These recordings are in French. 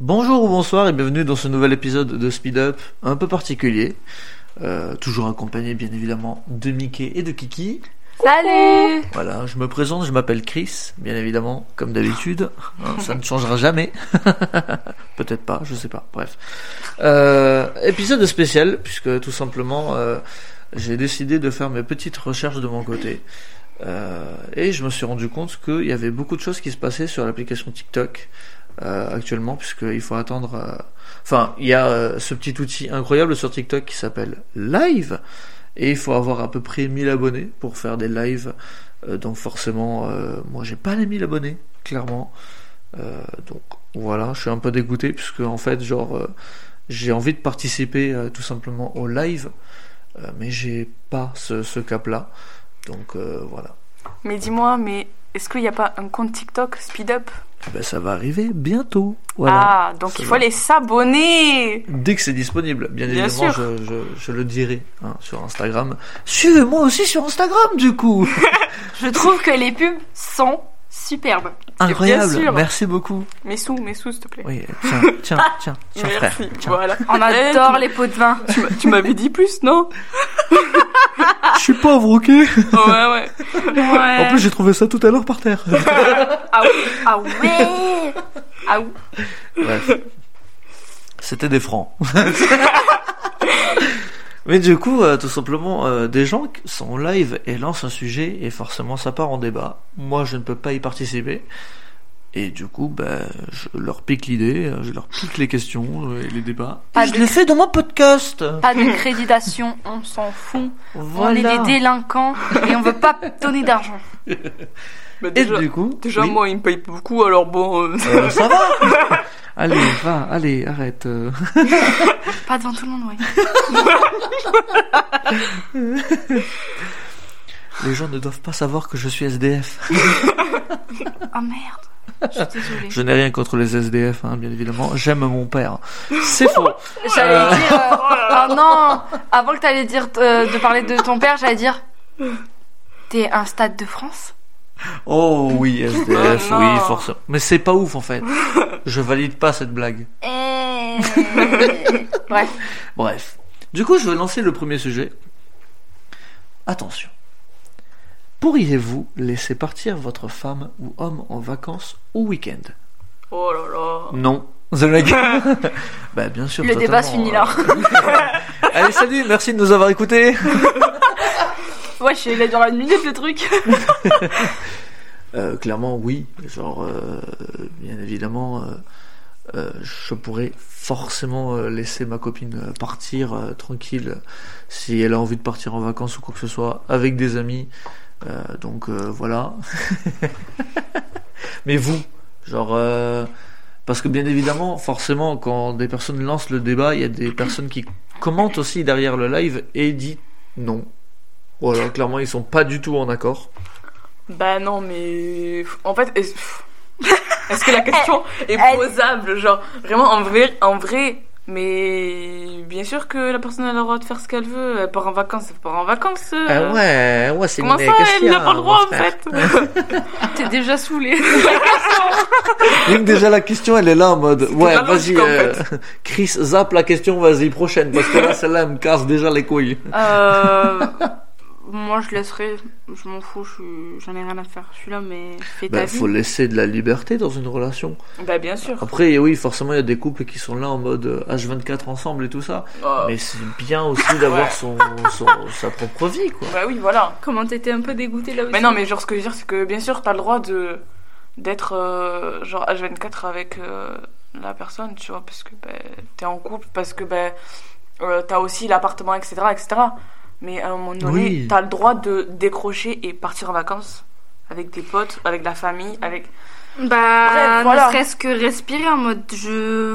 Bonjour ou bonsoir et bienvenue dans ce nouvel épisode de Speed Up un peu particulier. Euh, toujours accompagné bien évidemment de Mickey et de Kiki. Salut Voilà, je me présente, je m'appelle Chris, bien évidemment, comme d'habitude. Hein, ça ne changera jamais. Peut-être pas, je sais pas. Bref. Euh, épisode spécial, puisque tout simplement, euh, j'ai décidé de faire mes petites recherches de mon côté. Euh, et je me suis rendu compte qu'il y avait beaucoup de choses qui se passaient sur l'application TikTok euh, actuellement, puisqu'il faut attendre... euh, Enfin, il y a euh, ce petit outil incroyable sur TikTok qui s'appelle Live. Et il faut avoir à peu près 1000 abonnés pour faire des lives. Euh, donc forcément, moi j'ai pas les 1000 abonnés, clairement. Donc voilà, je suis un peu dégoûté puisque en fait, genre, j'ai envie de participer tout simplement au live, mais j'ai pas ce, ce cap-là. Donc voilà. Mais dis-moi, mais est-ce qu'il n'y a pas un compte TikTok Speed Up? Ben, ça va arriver bientôt. Voilà. Ah, donc Ça il va. faut aller s'abonner Dès que c'est disponible, bien, Bien évidemment, sûr. je, je, je le dirai hein, sur Instagram. Suivez-moi aussi sur Instagram, du coup. Je trouve que les pubs sont superbes. Incroyable. sûr. Merci beaucoup. Mes sous, mes sous, s'il te plaît. Oui, tiens, tiens, tiens, tiens, frère. Merci, Tiens. voilà. On Eh, adore les pots de vin. Tu m'avais dit plus, non Je suis pauvre, ok Ouais, ouais. Ouais. En plus, j'ai trouvé ça tout à l'heure par terre. ah, oui. ah ouais Ah oui. Bref. C'était des francs. Mais du coup, euh, tout simplement, euh, des gens qui sont live et lancent un sujet et forcément ça part en débat. Moi, je ne peux pas y participer. Et du coup, ben, je leur pique l'idée, euh, je leur pique les questions et les débats. Pas je de- le fais dans mon podcast. Pas de créditation, on s'en fout. Voilà. On est des délinquants et on veut pas donner d'argent. Bah, Et déjà, du coup, déjà oui. moi, il me paye beaucoup, alors bon... euh, Euh, ça va. allez, va, allez, arrête. euh. Pas devant tout le monde, oui. Les gens ne doivent pas savoir que je suis SDF. Oh merde. Je suis désolée. Je n'ai rien contre les SDF, hein, bien évidemment. J'aime mon père. C'est faux. J'allais dire. euh, oh non Avant que t'allais dire euh, de parler de ton père, j'allais dire. T'es un stade de France? Oh oui, SDF, Oh oui, forcément. Mais c'est pas ouf en fait. Je valide pas cette blague. Eh. Bref. Bref. Du coup, je vais lancer le premier sujet. Attention. Pourriez-vous laisser partir votre femme ou homme en vacances au week-end? Oh là là... Non. The Leg. bah bien sûr. Le débat se finit là. euh. Allez, salut, merci de nous avoir écoutés. Ouais, il a duré une minute le truc. Euh, clairement, oui. Genre, euh, bien évidemment, euh, je pourrais forcément laisser ma copine partir tranquille si elle a envie de partir en vacances ou quoi que ce soit avec des amis. Donc voilà. Mais vous, genre, parce que bien évidemment, forcément, quand des personnes lancent le débat, il y a des personnes qui commentent aussi derrière le live et disent non. Voilà, clairement, ils sont pas du tout en accord. Bah non, mais... En fait, est-ce que la question est elle- posable? Genre, vraiment, en vrai, en vrai... Mais bien sûr que la personne a le droit de faire ce qu'elle veut. Elle part en vacances, elle part en vacances. euh. Ah ouais, ouais, c'est Comment une ça, question, elle n'a pas le droit en fait? T'es déjà saoulé. Donc déjà la question elle est là en mode ouais vas-y euh, Chris zappe la question vas-y prochaine parce que là celle-là elle me casse déjà les couilles. Euh, moi, je laisserai. Je m'en fous, je suis- j'en ai rien à faire. Je suis là, mais fais ta Bah, vie. faut laisser de la liberté dans une relation. Bah bien sûr. Après oui forcément il y a des couples qui sont là en mode euh, H24 ensemble et tout ça. Oh. Mais c'est bien aussi d'avoir Ouais. son, son sa propre vie quoi. Bah oui, voilà. Comment t'étais un peu dégoûté là aussi Mais non, mais genre ce que je veux dire, c'est que bien sûr, t'as le droit de d'être euh, genre H24 avec euh, la personne, tu vois, parce que bah, t'es en couple, parce que bah, euh, t'as aussi l'appartement, etc., etc. Mais à un moment donné, Oui. t'as le droit de décrocher et partir en vacances avec tes potes, avec la famille, avec. Bah, Bref, voilà. ne serait-ce que respirer en mode je.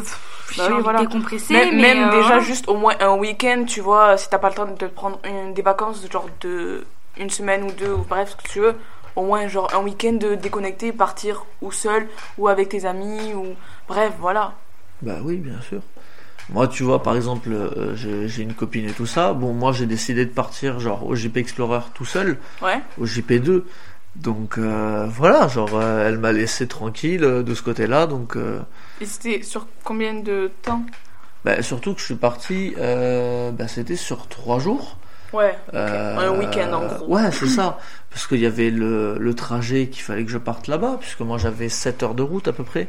Bah oui, voilà. décompresser. Même, mais, même euh, déjà juste au moins un week-end, tu vois, si t'as pas le temps de te prendre une, des vacances, genre de une semaine ou deux, ou bref, ce que tu veux, au moins genre un week-end de déconnecter, partir ou seul, ou avec tes amis, ou bref, voilà. Bah oui bien sûr. Moi tu vois par exemple euh, j'ai j'ai une copine et tout ça. Bon moi j'ai décidé de partir genre au JP Explorer tout seul. Ouais. au JP2 Donc euh, voilà, genre euh, elle m'a laissé tranquille euh, de ce côté-là, donc euh, Et c'était sur combien de temps? bah, surtout que je suis parti, euh, bah, c'était sur trois jours. Ouais. Euh, Un week-end, en gros. Ouais, c'est ça. Parce qu'il y avait le, le trajet qu'il fallait que je parte là-bas, puisque moi j'avais 7 heures de route à peu près.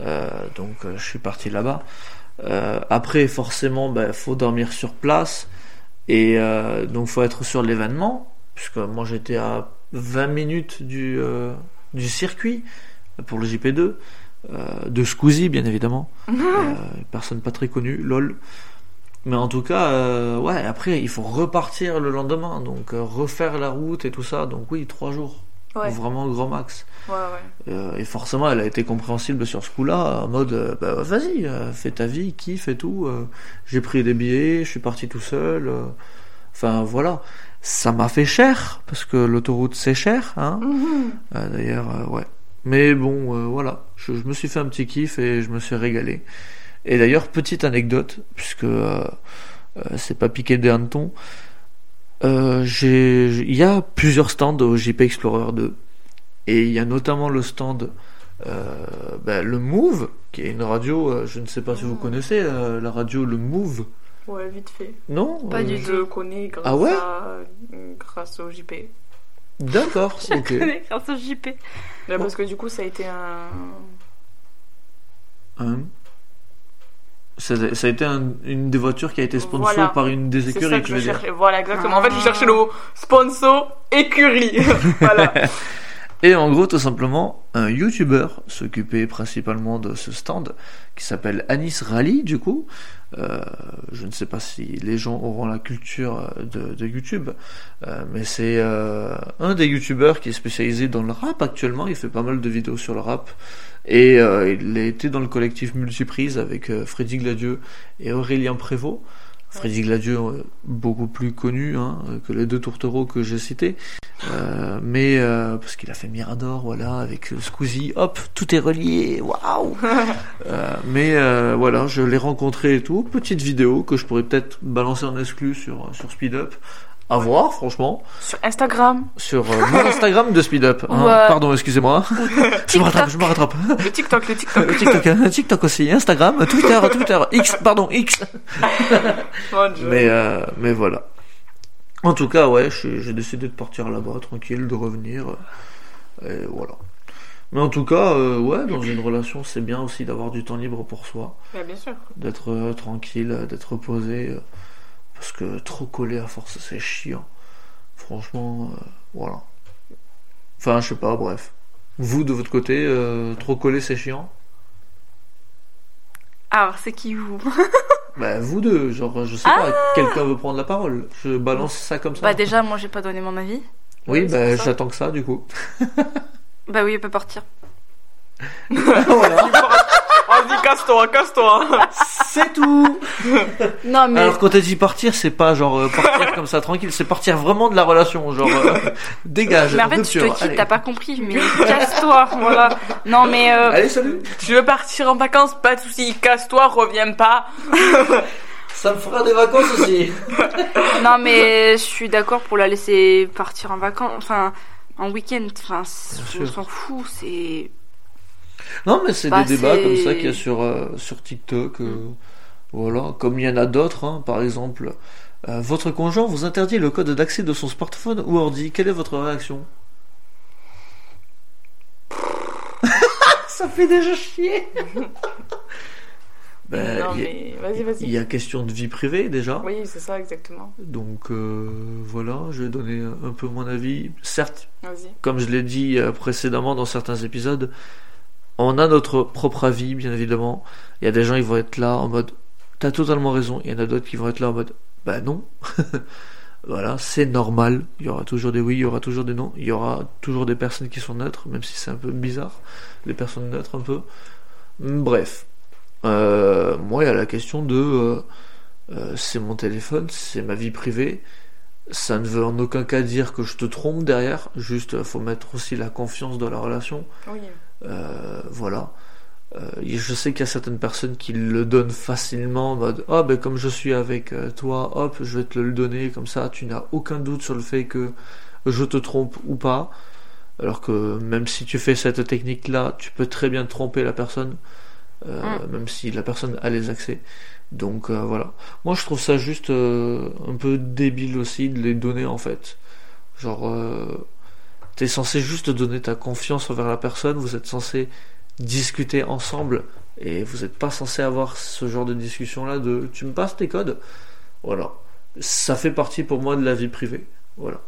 Euh, donc euh, je suis parti là-bas. Euh, après, forcément, il faut dormir sur place. Et euh, donc faut être sur l'événement, puisque moi j'étais à 20 minutes du, euh, du circuit pour le JP2. Euh, de Squeezie, bien évidemment. Euh, personne pas très connue, lol. Mais en tout cas, euh, ouais, après, il faut repartir le lendemain, donc refaire la route et tout ça. Donc oui, trois jours. Ouais. Vraiment grand max. Ouais, ouais. Euh, et forcément, elle a été compréhensible sur ce coup-là, en mode, euh, bah, vas-y, euh, fais ta vie, kiffe et tout. J'ai pris des billets, je suis parti tout seul. Enfin, voilà. Ça m'a fait cher, parce que l'autoroute, c'est cher, hein. Mhm. D'ailleurs, ouais. Mais bon, voilà. Je, je me suis fait un petit kiff et je me suis régalé. Et d'ailleurs, petite anecdote, puisque c'est pas piqué des hannetons. Euh, il y a plusieurs stands au JP Explorer 2. Et il y a notamment le stand, euh, ben, le Move, qui est une radio, euh, je ne sais pas si vous Mm. connaissez euh, la radio Le Move. Ouais, vite fait. Non Pas du Je connais grâce, Ah ouais à... grâce au JP. D'accord, Je ok. connais grâce au JP. Là, parce que du coup, ça a été un. Hein ça, ça a été un- une des voitures qui a été sponsor Voilà. par une des écuries, que je veux dire. cherchais. Voilà, exactement. En fait, je Ah. cherchais le mot sponsor écurie. voilà. Et en gros, tout simplement, un YouTuber s'occupait principalement de ce stand qui s'appelle Anis Rally, du coup. Euh, je ne sais pas si les gens auront la culture de, de YouTube, euh, mais c'est euh, un des YouTubers qui est spécialisé dans le rap actuellement. Il fait pas mal de vidéos sur le rap. Et euh, il a été dans le collectif Multiprise avec euh, Freddy Gladieux et Aurélien Prévost. Freddy Gladieux, euh, beaucoup plus connu hein, que les deux tourtereaux que j'ai cités. Euh, mais euh, parce qu'il a fait Mirador, voilà, avec Squeezie, hop, tout est relié, waouh. Mais euh, voilà, je l'ai rencontré et tout, petite vidéo que je pourrais peut-être balancer en exclu sur sur Speed Up. À voir, franchement, Sur Instagram, sur euh, mon Instagram de Speed Up. hein. Euh, Pardon, excusez-moi. je me rattrape, je me rattrape. le TikTok, le TikTok. Euh, TikTok, hein, TikTok aussi, Instagram, Twitter, Twitter, X, pardon, X. Mais, euh, mais voilà. En tout cas, ouais, j'ai décidé de partir là-bas, tranquille, de revenir. Et voilà. Mais en tout cas, euh, ouais, dans une relation, c'est bien aussi d'avoir du temps libre pour soi, Ouais, bien sûr. d'être euh, tranquille, d'être euh, parce que trop collé à force, c'est chiant. Franchement, euh, voilà. Enfin, je sais pas, bref. Vous, de votre côté, euh, trop collé, c'est chiant? Alors, c'est qui vous? Bah, vous deux, genre, je sais pas, quelqu'un veut prendre la parole. Je balance ça comme ça. Bah, déjà, moi, j'ai pas donné mon avis. Oui, c'est bah, pour ça. j'attends que ça, du coup. Bah oui, elle peut partir. voilà, Vas-y, casse-toi, casse-toi. c'est tout. Non, mais. Alors, quand elle dit partir, c'est pas genre euh, partir comme ça tranquille, c'est partir vraiment de la relation, genre euh, dégage, mais en fait, je rupture. te quitte, allez. t'as pas compris, mais casse-toi, voilà. Non, mais. euh, Allez, salut. Tu veux partir en vacances Pas de soucis. Casse-toi, reviens pas. Ça me fera des vacances aussi. Non, mais je suis d'accord pour la laisser partir en vacances, enfin, en week-end. Enfin, on s'en fout, c'est. Non, mais c'est Bah, des débats comme ça qu'il y a sur, euh, sur TikTok. euh, Voilà, comme il y en a d'autres, hein, par exemple. euh, votre conjoint vous interdit le code d'accès de son smartphone ou ordi. Quelle est votre réaction? Ça fait déjà chier. Ben, non, il mais vas-y, Il vas-y. y a question de vie privée déjà. Oui, c'est ça, exactement. Donc euh, voilà, je vais donner un peu mon avis. Certes, comme je l'ai dit précédemment dans certains épisodes, on a notre propre avis, bien évidemment. Il y a des gens qui vont être là en mode T'as totalement raison. Il y en a d'autres qui vont être là en mode Bah non. voilà, c'est normal. Il y aura toujours des oui, il y aura toujours des non. Il y aura toujours des personnes qui sont neutres, même si c'est un peu bizarre. Les personnes neutres, un peu. Bref. Euh, moi, il y a la question de euh, euh, c'est mon téléphone, c'est ma vie privée. Ça ne veut en aucun cas dire que je te trompe derrière. Juste, faut mettre aussi la confiance dans la relation. Oui. Euh, voilà. Euh, je sais qu'il y a certaines personnes qui le donnent facilement en mode Ah, ben comme je suis avec euh, toi, hop, je vais te le donner, comme ça tu n'as aucun doute sur le fait que je te trompe ou pas. Alors que même si tu fais cette technique-là, tu peux très bien tromper la personne, euh, Mm. même si la personne a les accès. Donc euh, voilà. Moi je trouve ça juste euh, un peu débile aussi de les donner en fait. Genre, euh, t'es censé juste donner ta confiance envers la personne, vous êtes censé discuter ensemble et vous n'êtes pas censé avoir ce genre de discussion là de tu me passes tes codes? Voilà. Ça fait partie pour moi de la vie privée. Voilà.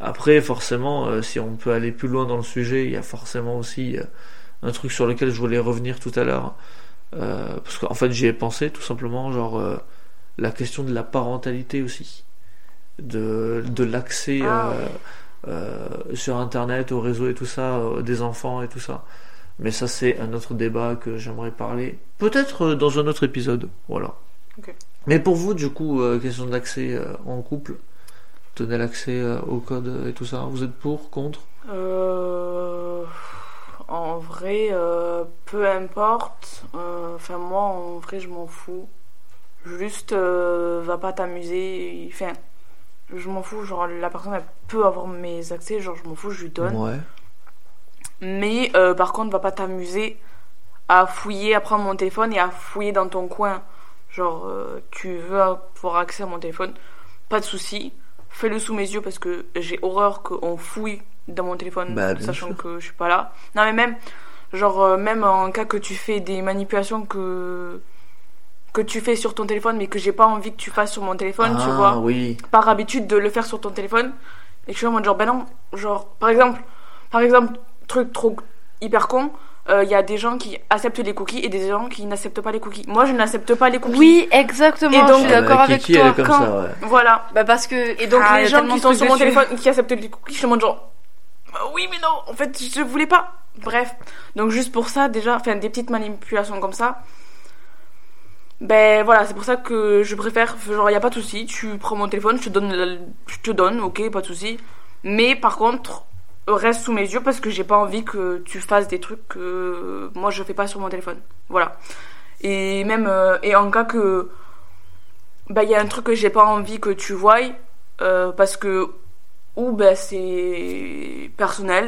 Après, forcément, euh, si on peut aller plus loin dans le sujet, il y a forcément aussi euh, un truc sur lequel je voulais revenir tout à l'heure. Euh, parce qu'en fait, j'y ai pensé tout simplement, genre euh, la question de la parentalité aussi. De, de l'accès Ah, sur Internet, au réseau et tout ça, euh, des enfants et tout ça. Mais ça, c'est un autre débat que j'aimerais parler. Peut-être euh, dans un autre épisode. Voilà. Mais pour vous, du coup, euh, question d'accès euh, en couple, donner l'accès euh, au code et tout ça, vous êtes pour, contre? Euh, en vrai, euh, peu importe. Euh, Enfin, moi, en vrai, je m'en fous. Juste, euh, va pas t'amuser. Enfin, je m'en fous. Genre, la personne, elle peut avoir mes accès. Genre, je m'en fous, je lui donne. Ouais. Mais euh, par contre, va pas t'amuser à fouiller, à prendre mon téléphone et à fouiller dans ton coin. Genre, euh, tu veux avoir accès à mon téléphone, pas de souci. Fais-le sous mes yeux parce que j'ai horreur qu'on fouille dans mon téléphone, Bah, sachant sûr. que je suis pas là. Non, mais même, genre, euh, même en cas que tu fais des manipulations que que tu fais sur ton téléphone mais que j'ai pas envie que tu fasses sur mon téléphone, tu ah, vois oui. par habitude de le faire sur ton téléphone et que je suis en mode genre ben non genre par exemple par exemple truc trop hyper con il y a des gens qui acceptent les cookies et des gens qui n'acceptent pas les cookies moi je n'accepte pas les cookies Oui, exactement. Et donc, je suis d'accord avec Kiki, elle toi. est comme quand- ça, ouais. voilà Bah parce que et donc Ah, les gens qui sont sur mon dessus. téléphone qui acceptent les cookies je suis en mode genre Bah oui mais non en fait je voulais pas bref donc juste pour ça déjà enfin des petites manipulations comme ça ben voilà c'est pour ça que je préfère genre y a pas de souci tu prends mon téléphone je te donne la- je te donne ok pas de souci. Mais par contre reste sous mes yeux parce que j'ai pas envie que tu fasses des trucs que moi je fais pas sur mon téléphone. Voilà. Et même euh, et en cas que bah il y a un truc que j'ai pas envie que tu voies euh, parce que ou ben c'est personnel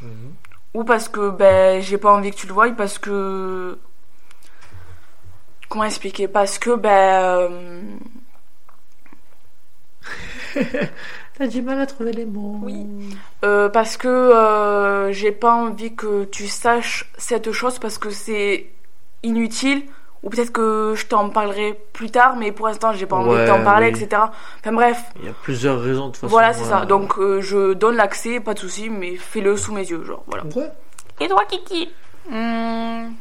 Mhm. ou parce que ben j'ai pas envie que tu le voies parce que comment expliquer? Parce que ben euh, T'as du mal à trouver les mots. Oui. euh, parce que euh, j'ai pas envie que tu saches cette chose parce que c'est inutile ou peut-être que je t'en parlerai plus tard mais pour l'instant j'ai pas envie Ouais, de t'en parler oui. etc enfin bref Il y a plusieurs raisons de toute façon. voilà c'est ça donc euh, je donne l'accès pas de souci mais fais-le sous mes yeux genre voilà Ouais. et toi Kiki Hmm.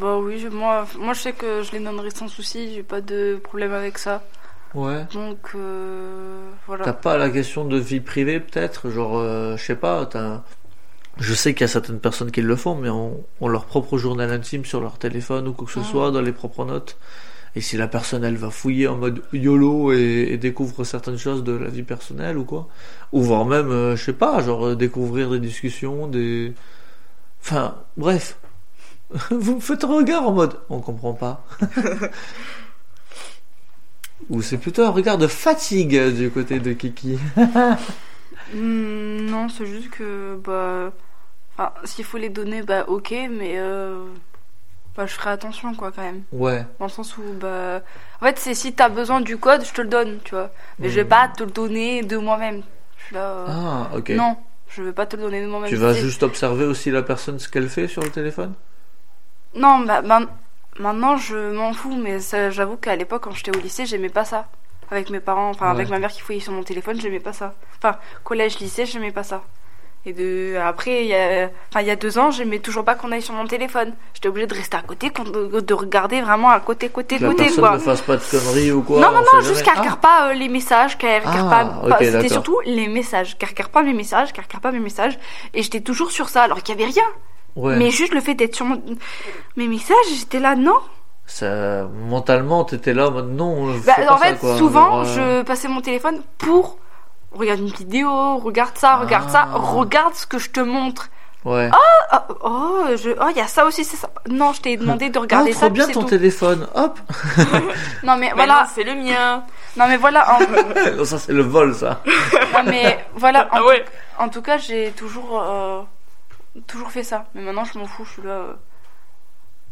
Bah oui, je- moi, moi je sais que je les donnerai sans souci, j'ai pas de problème avec ça. Ouais. Donc euh, T'as voilà. pas la question de vie privée peut-être? Genre, euh, je sais pas, t'as... Je sais qu'il y a certaines personnes qui le font, mais ont, ont leur propre journal intime sur leur téléphone ou quoi que ce Mhm. soit, dans les propres notes. Et si la personne, elle va fouiller en mode YOLO et, et découvre certaines choses de la vie personnelle ou quoi. Ou voire même, euh, je sais pas, genre découvrir des discussions, des... Enfin, bref. Vous me faites un regard en mode, on comprend pas. Ou c'est plutôt un regard de fatigue du côté de Kiki. Hmm, non, c'est juste que bah, enfin, s'il faut les donner, bah ok, mais euh, bah je ferai attention quoi quand même. Ouais. Dans le sens où bah, en fait c'est si t'as besoin du code, je te le donne, tu vois. Mais je vais Mhm. pas te le donner de moi-même. Je suis là. euh, Ah, ok. Non, je vais pas te le donner de moi-même. Tu vas juste observer aussi la personne ce qu'elle fait sur le téléphone? Non, bah, man- maintenant je m'en fous, mais ça, j'avoue qu'à l'époque quand j'étais au lycée, j'aimais pas ça. Avec mes parents, enfin Ouais. avec ma mère qui fouillait sur mon téléphone, j'aimais pas ça. Enfin, collège, lycée, j'aimais pas ça. Et de après, il y a, enfin il y a deux ans, j'aimais toujours pas qu'on aille sur mon téléphone. J'étais obligée de rester à côté, qu'on- de, de regarder vraiment à côté, côté, Que la côté personne quoi. ne fasse pas de conneries ou quoi non, non, on non, sait juste jamais. qu'elle regarde pas euh, les messages, qu'elle regarde Ah, pas. ok, pas- C'était d'accord. surtout les messages, qu'elle regarde pas mes messages, qu'elle regarde pas mes messages. Et j'étais toujours sur ça, alors qu'il y avait rien. Ah, ouais. Mais juste le fait d'être sur mon... mes messages, j'étais là, non. Ça, mentalement, t'étais là en mode non. Bah, fais pas en ça, fait, quoi. souvent, Genre, euh, je passais mon téléphone pour regarde une vidéo, regarde ça, regarde ça, Ah. regarde ce que je te montre. Ouais. Ah, oh, je... oh, il y a ça aussi, c'est ça. Non, je t'ai demandé de Ah, regarder trop ça. bien ton tout. téléphone. Hop. Non, mais Mais voilà. c'est le mien. Non, mais voilà. En... Non, ça c'est le vol, ça. non, mais voilà. En, Ah ouais. en tout cas, j'ai toujours, euh, toujours fait ça. Mais maintenant, je m'en fous. Je suis là. euh.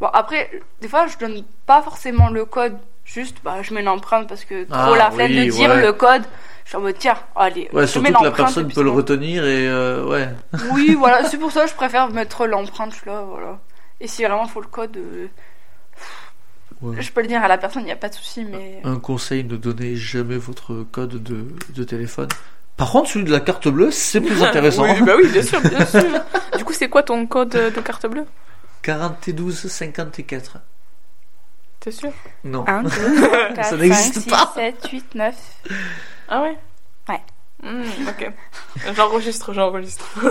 Bon, après, des fois, je donne pas forcément le code. Juste, bah, je mets l'empreinte parce que trop Ah, la flemme oui, de dire ouais. le code. Je suis en mode, tiens, allez, Ouais, je surtout mets que la personne peut le retenir et euh, ouais. Oui, voilà, c'est pour ça que je préfère mettre l'empreinte, je suis là, voilà. Et si vraiment faut le code, euh, Ouais. je peux le dire à la personne, il n'y a pas de souci, mais. Un conseil, ne donnez jamais votre code de, de téléphone. Par contre, celui de la carte bleue, c'est plus intéressant. Oui, bah oui, bien sûr, bien sûr. du coup, c'est quoi ton code de carte bleue? 42 54. T'es sûr? Non. 1, 2, 4, Ça 5, n'existe 6, pas. 7, 8, 9. Ah ouais? Ouais. Hmm, ok. J'enregistre, j'enregistre.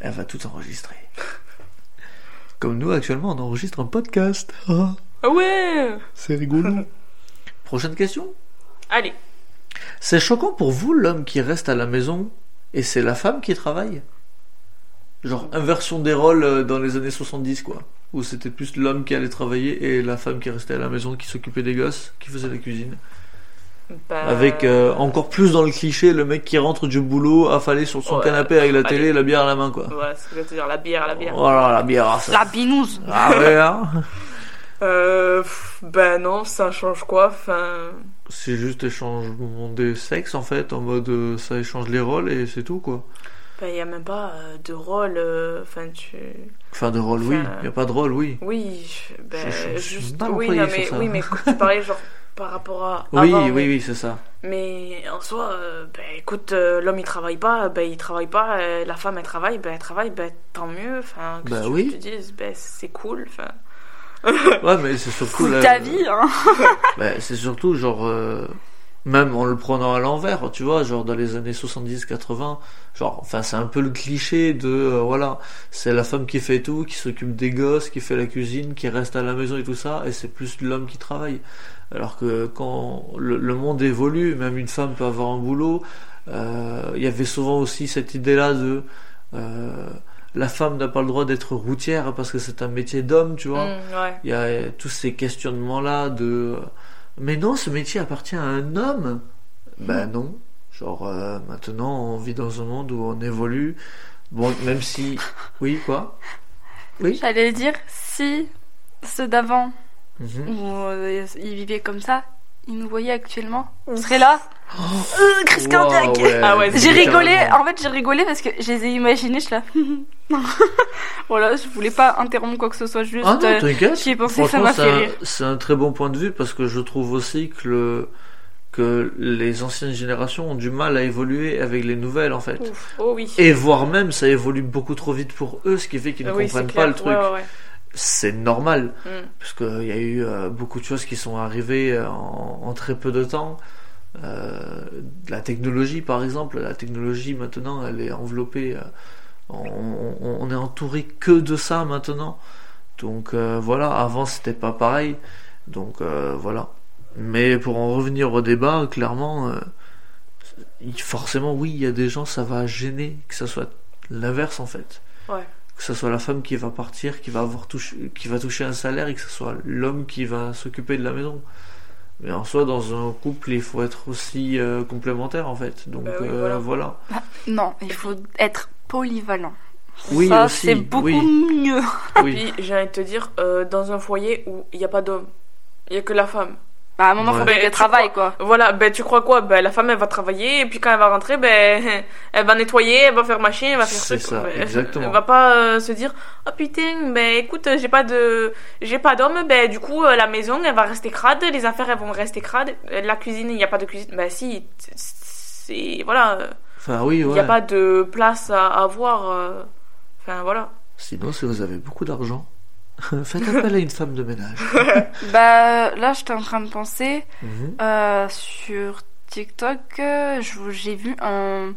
Elle va tout enregistrer. Comme nous, actuellement, on enregistre un podcast. Ah ouais? C'est rigolo. Prochaine question? Allez. C'est choquant pour vous, l'homme qui reste à la maison et c'est la femme qui travaille? Genre, inversion des rôles euh, dans les années 70, quoi. Où c'était plus l'homme qui allait travailler et la femme qui restait à la maison, qui s'occupait des gosses, qui faisait la cuisine. Bah, Avec euh, encore plus dans le cliché, le mec qui rentre du boulot, affalé sur son Ouais, canapé avec la allez. télé et la bière à la main, quoi. Voilà, c'est ce que je veux dire, la bière, la bière. Voilà, la bière. ça- La binouse Ah ouais, hein Euh, ben non, ça change quoi Enfin, C'est juste échangement des sexes, en fait, en mode euh, ça échange les rôles et c'est tout, quoi. ben y a même pas euh, de rôle. euh, Enfin, tu. Enfin, de rôle, oui. Il n'y a pas de rôle, oui. Oui, ben Je- je suis juste. mal Oui, non, mais oui, mais tu parlais genre par rapport à. Oui, avant, oui, mais- oui, c'est ça. Mais en soi, euh, ben écoute, euh, l'homme il travaille pas, ben il travaille pas, euh, la femme elle travaille, ben elle travaille, ben tant mieux, enfin, que Bah tu oui. te dises, ben c'est cool, enfin. Ouais, mais c'est surtout ta vie, hein Bah, c'est surtout genre euh, même en le prenant à l'envers, tu vois, genre dans les années 70-80, genre enfin c'est un peu le cliché de euh, voilà, c'est la femme qui fait tout, qui s'occupe des gosses, qui fait la cuisine, qui reste à la maison et tout ça, et c'est plus l'homme qui travaille. Alors que quand le, le monde évolue, même une femme peut avoir un boulot, euh, il y avait souvent aussi cette idée-là de euh, la femme n'a pas le droit d'être routière parce que c'est un métier d'homme, tu vois. Mm, ouais. Il y a tous ces questionnements-là de mais non, ce métier appartient à un homme. Ben non. Genre euh, maintenant, on vit dans un monde où on évolue. Bon, même si. Oui, quoi Oui J'allais dire, si ceux d'avant, Mhm. où euh, ils vivaient comme ça, ils nous voyaient actuellement, on serait là. Euh, crise Wow, cardiaque ouais, Ah ouais, J'ai rigolé, en fait j'ai rigolé parce que je les ai imaginés, je suis là. voilà, je voulais pas interrompre quoi que ce soit, juste. Ah non, euh, pensé, ça m'a c'est fait rire. C'est un très bon point de vue parce que je trouve aussi que le que les anciennes générations ont du mal à évoluer avec les nouvelles en fait. Ouf. Oh oui. Et voire même ça évolue beaucoup trop vite pour eux, ce qui fait qu'ils ne oui, comprennent pas le truc. Ouais, ouais, ouais. C'est normal. Mm. parce qu'il y a eu euh, beaucoup de choses qui sont arrivées euh, en, en très peu de temps. Euh, la technologie, par exemple, la technologie maintenant, elle est enveloppée. euh, on, on- on est entouré que de ça maintenant. Donc voilà, avant c'était pas pareil. Donc voilà. Mais pour en revenir au débat, clairement, forcément, oui, il y a des gens, ça va gêner que ça soit l'inverse en fait Ouais. Que ce soit la femme qui va partir, qui va avoir touché, qui va toucher un salaire et que ce soit l'homme qui va s'occuper de la maison. Mais en soi, dans un couple, il faut être aussi euh, complémentaire en fait. Donc Bah oui, euh, voilà. voilà. Non, il faut être polyvalent. Oui, ça, aussi, c'est beaucoup oui. mieux. Oui. Puis j'ai envie de te dire, euh, dans un foyer où il n'y a pas d'homme, il n'y a que la femme. Bah, à un moment, Ouais. faut Ben, qu'elle travaille, quoi. Voilà, ben tu crois quoi? Ben la femme elle va travailler et puis quand elle va rentrer, ben elle va nettoyer, elle va faire machin, elle va faire C'est truc. ça, Ben, exactement. Elle va pas euh, se dire oh putain, ben écoute, j'ai pas de j'ai pas d'homme, ben du coup euh, la maison elle va rester crade, les affaires elles vont rester crades, Euh, la cuisine il n'y a pas de cuisine. Ben si, c'est- voilà, Enfin oui, il ouais. n'y a pas de place à avoir. Enfin voilà. Sinon, si vous avez beaucoup d'argent, faites appel à une femme de ménage. Bah, là, j'étais en train de penser, Mhm. euh, sur TikTok, euh, j'ai vu un,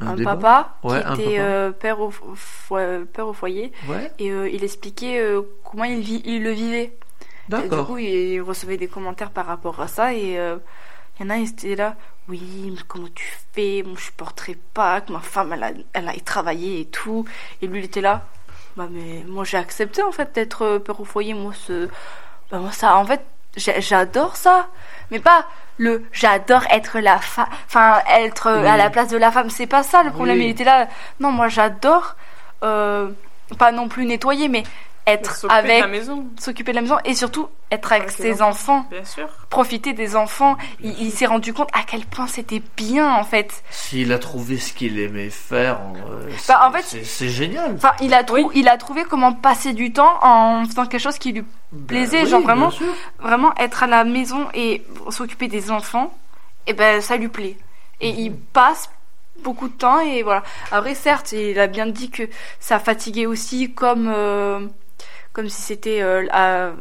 un papa Ouais, qui un était papa. euh, père, au, fo- père au foyer Ouais, et euh, il expliquait euh, comment il, vit, il le vivait. Et du coup, il recevait des commentaires par rapport à ça et Il y en a, ils étaient là. Oui, mais comment tu fais? Moi, je supporterais pas que ma femme, elle, a, elle aille travailler et tout. Et lui, il était là. Bah, mais moi, j'ai accepté, en fait, d'être euh, père au foyer. Moi, ce... bah, moi, ça, en fait, j'adore ça. Mais pas le j'adore être la femme. Enfin, être euh, à la place de la femme. C'est pas ça le problème. Oui. Il était là. Non, moi, j'adore. euh, pas non plus nettoyer, mais être S'occuper de avec la maison, s'occuper de la maison et surtout être avec, Avec ses les enfants. bien sûr. profiter des enfants. Il, il s'est rendu compte à quel point c'était bien en fait. S'il a trouvé ce qu'il aimait faire, euh, c'est- Bah, en fait, c'est- génial. Enfin, il a, trou- Oui. il a trouvé comment passer du temps en faisant quelque chose qui lui plaisait, Bah genre vraiment- vraiment être à la maison et s'occuper des enfants. Et ben ça lui plaît. Et Mhm. il passe beaucoup de temps et voilà. Après certes, il a bien dit que ça fatiguait aussi comme euh, comme si c'était euh, la,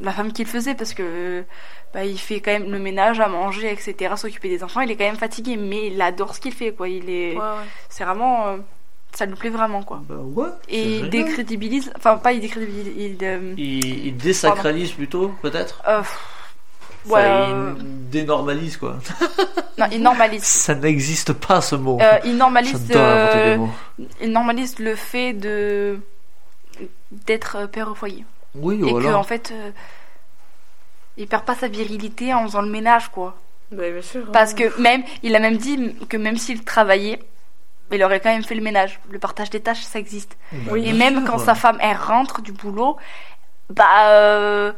la femme qui le faisait parce que bah, il fait quand même le ménage, à manger, etc. S'occuper des enfants, il est quand même fatigué, mais il adore ce qu'il fait quoi. Il est, Ouais, ouais. c'est vraiment, euh, ça lui plaît vraiment quoi. Bah ouais. Et il décrédibilise, enfin pas il décrédibilise, il, euh, Il, il désacralise plutôt, peut-être. euh, ouais, euh, il dénormalise quoi. non, il normalise. Ça n'existe pas ce mot. Euh, il normalise, euh, des mots. il normalise le fait de d'être euh, père au foyer Oui, et voilà. que en fait euh, il perd pas sa virilité en faisant le ménage quoi Bah, bien sûr. parce hein. que même il a même dit que même s'il travaillait il aurait quand même fait le ménage le partage des tâches ça existe Bah, Oui, et même sûr. quand sa femme elle rentre du boulot bah euh,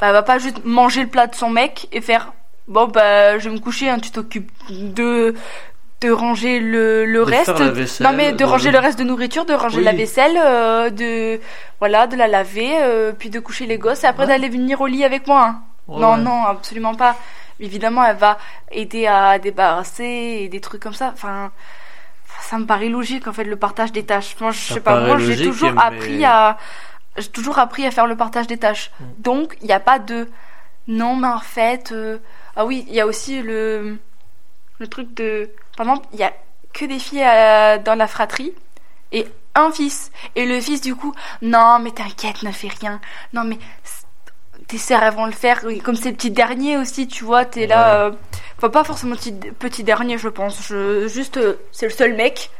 bah, elle va pas juste manger le plat de son mec et faire bon bah je vais me coucher hein, tu t'occupes de de ranger le, le De reste vaisselle, non mais de ranger le reste de nourriture de ranger Oui. la vaisselle euh, de voilà de la laver euh, puis de coucher les gosses et après Ouais. d'aller venir au lit avec moi hein. Ouais, non ouais. non absolument pas évidemment elle va aider à débarrasser et des trucs comme ça enfin ça me paraît logique en fait le partage des tâches moi je Ça sais pas moi j'ai toujours mais- appris à j'ai toujours appris à faire le partage des tâches Mm. donc il n'y a pas de non mais en fait euh, ah oui il y a aussi le le truc de par exemple il y a que des filles euh, dans la fratrie et un fils. Et le fils du coup non mais t'inquiète ne fais rien. Non mais tes sœurs elles vont le faire comme c'est le petit dernier aussi tu vois t'es là euh, enfin pas forcément petit, petit dernier je pense. Je, juste euh, c'est le seul mec.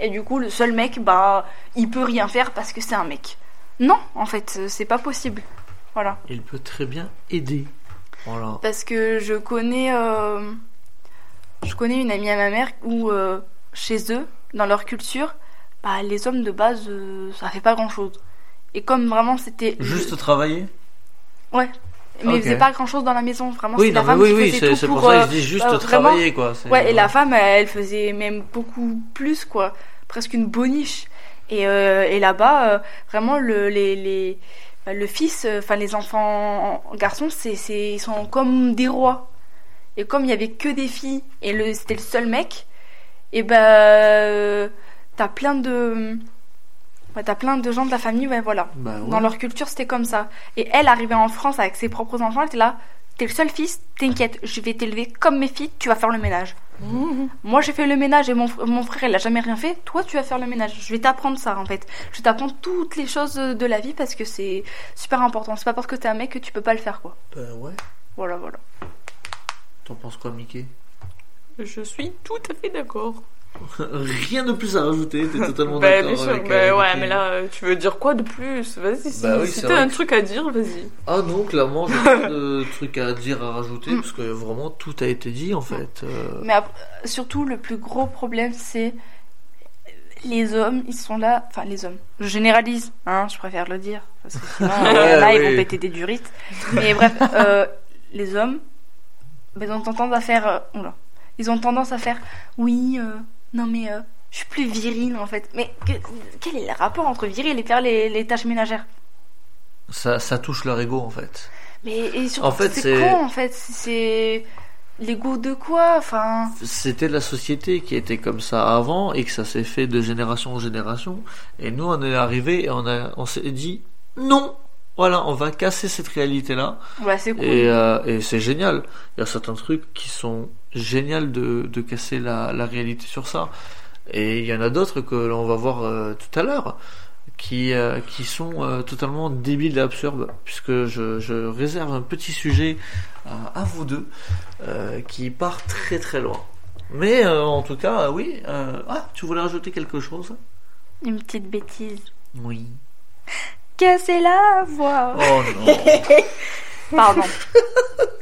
Et du coup le seul mec bah il peut rien faire parce que c'est un mec. Non en fait euh, c'est pas possible. Voilà. Il peut très bien aider. Voilà. parce que je connais euh, je connais une amie à ma mère où euh, chez eux dans leur culture bah les hommes de base euh, ça fait pas grand chose et comme vraiment c'était Juste travailler? Ouais mais Ok. ils faisaient pas grand chose dans la maison vraiment Oui, c'est la femme oui, qui oui, faisait c'est tout c'est pour, pour, ça euh, que je dis juste euh, vraiment- travailler quoi. Ouais, et la femme, elle faisait même beaucoup plus, quoi. Presque une boniche. Et, euh, et là-bas, euh, vraiment, le, les, les, bah, le fils, euh, enfin, les enfants garçons, c'est, ils sont comme des rois. Et comme il y avait que des filles, et le, c'était le seul mec, et ben, euh, t'as plein de. ouais, t'as plein de gens de la famille, ouais, voilà. Bah ouais. Dans leur culture, c'était comme ça. Et elle, arrivée en France avec ses propres enfants, elle était là. T'es le seul fils, t'inquiète, je vais t'élever comme mes filles, tu vas faire le ménage. Mhm. Moi, j'ai fait le ménage et mon, fr- mon frère, il a jamais rien fait. Toi, tu vas faire le ménage. Je vais t'apprendre ça, en fait. Je vais t'apprendre toutes les choses de la vie parce que c'est super important. C'est pas parce que t'es un mec que tu peux pas le faire, quoi. Bah ouais. Voilà, voilà. T'en penses quoi, Mickey? Je suis tout à fait d'accord. Rien de plus à rajouter, t'es totalement Bah, d'accord. bien sûr, avec, bah, euh, ouais, Mickey. mais là, euh, tu veux dire quoi de plus? Vas-y, si, Bah oui, si t'as un que- truc à dire, vas-y. Ah non, clairement, j'ai pas de trucs à dire, à rajouter, Mm. parce que vraiment tout a été dit en fait. euh. Mais surtout, le plus gros problème, c'est les hommes, ils sont là. Enfin, les hommes. Je généralise, hein, je préfère le dire. Parce que sinon, Ouais, là, ils vont péter des durites. Mais bref, euh, les hommes, bah, ils ont tendance à faire. euh, oula. Ils ont tendance à faire. Oui, euh, non, mais euh, je suis plus viril en fait. Mais que- quel est le rapport entre viril et faire les, les tâches ménagères? Ça, ça touche leur ego en fait. Mais et surtout, En fait, c'est c'est- con en fait. C'est. L'ego de quoi? Enfin. C'était la société qui était comme ça avant et que ça s'est fait de génération en génération. Et nous, on est arrivé et on, a, on s'est dit non. Voilà, on va casser cette réalité-là. Ouais, c'est cool. Et, euh, et c'est génial. Il y a certains trucs qui sont géniaux de, de casser la, la réalité sur ça. Et il y en a d'autres que l'on va voir euh, tout à l'heure qui, euh, qui sont euh, totalement débiles et absurdes, puisque je, je réserve un petit sujet à, à vous deux euh, qui part très très loin. Mais euh, en tout cas, euh, oui. euh, ah, tu voulais rajouter quelque chose? Une petite bêtise. Oui. Casser la voix. Oh non. Pardon.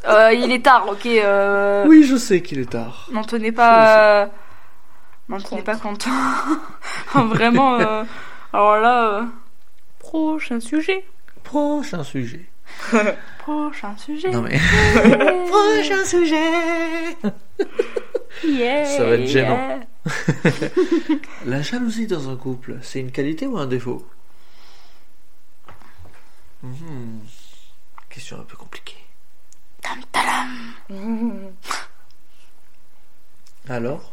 Euh, il est tard, ok. Euh... oui, je sais qu'il est tard. N'en tenez pas. euh, N'en tenez pas compte. Vraiment. euh, Alors là. euh, Prochain sujet. Prochain sujet. Prochain sujet. Non mais. Yeah. Prochain sujet. Yeah, Ça va être gênant. La jalousie dans un couple, c'est une qualité ou un défaut? Mhm. Question un peu compliquée. Tam, talam. Alors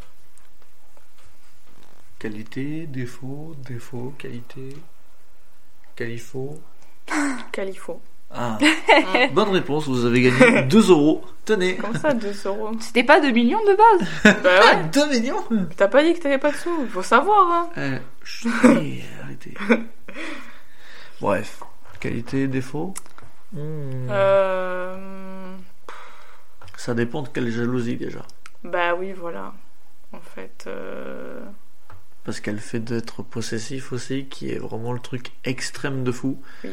Qualité, défaut, défaut, qualité, qualifo. Califo. Ah, bonne réponse, vous avez gagné 2 euros. Tenez. Comme ça, 2 euros? C'était pas 2 millions de base. Bah ouais. 2 millions? T'as pas dit que t'avais pas de sous. Faut savoir, hein. Euh, chut, arrêtez. Bref, qualité, défaut. Hmm. Euh... Ça dépend de quelle jalousie déjà. Bah oui, voilà. En fait, euh... Parce qu'elle fait d'être possessif aussi, qui est vraiment le truc extrême de fou. Oui.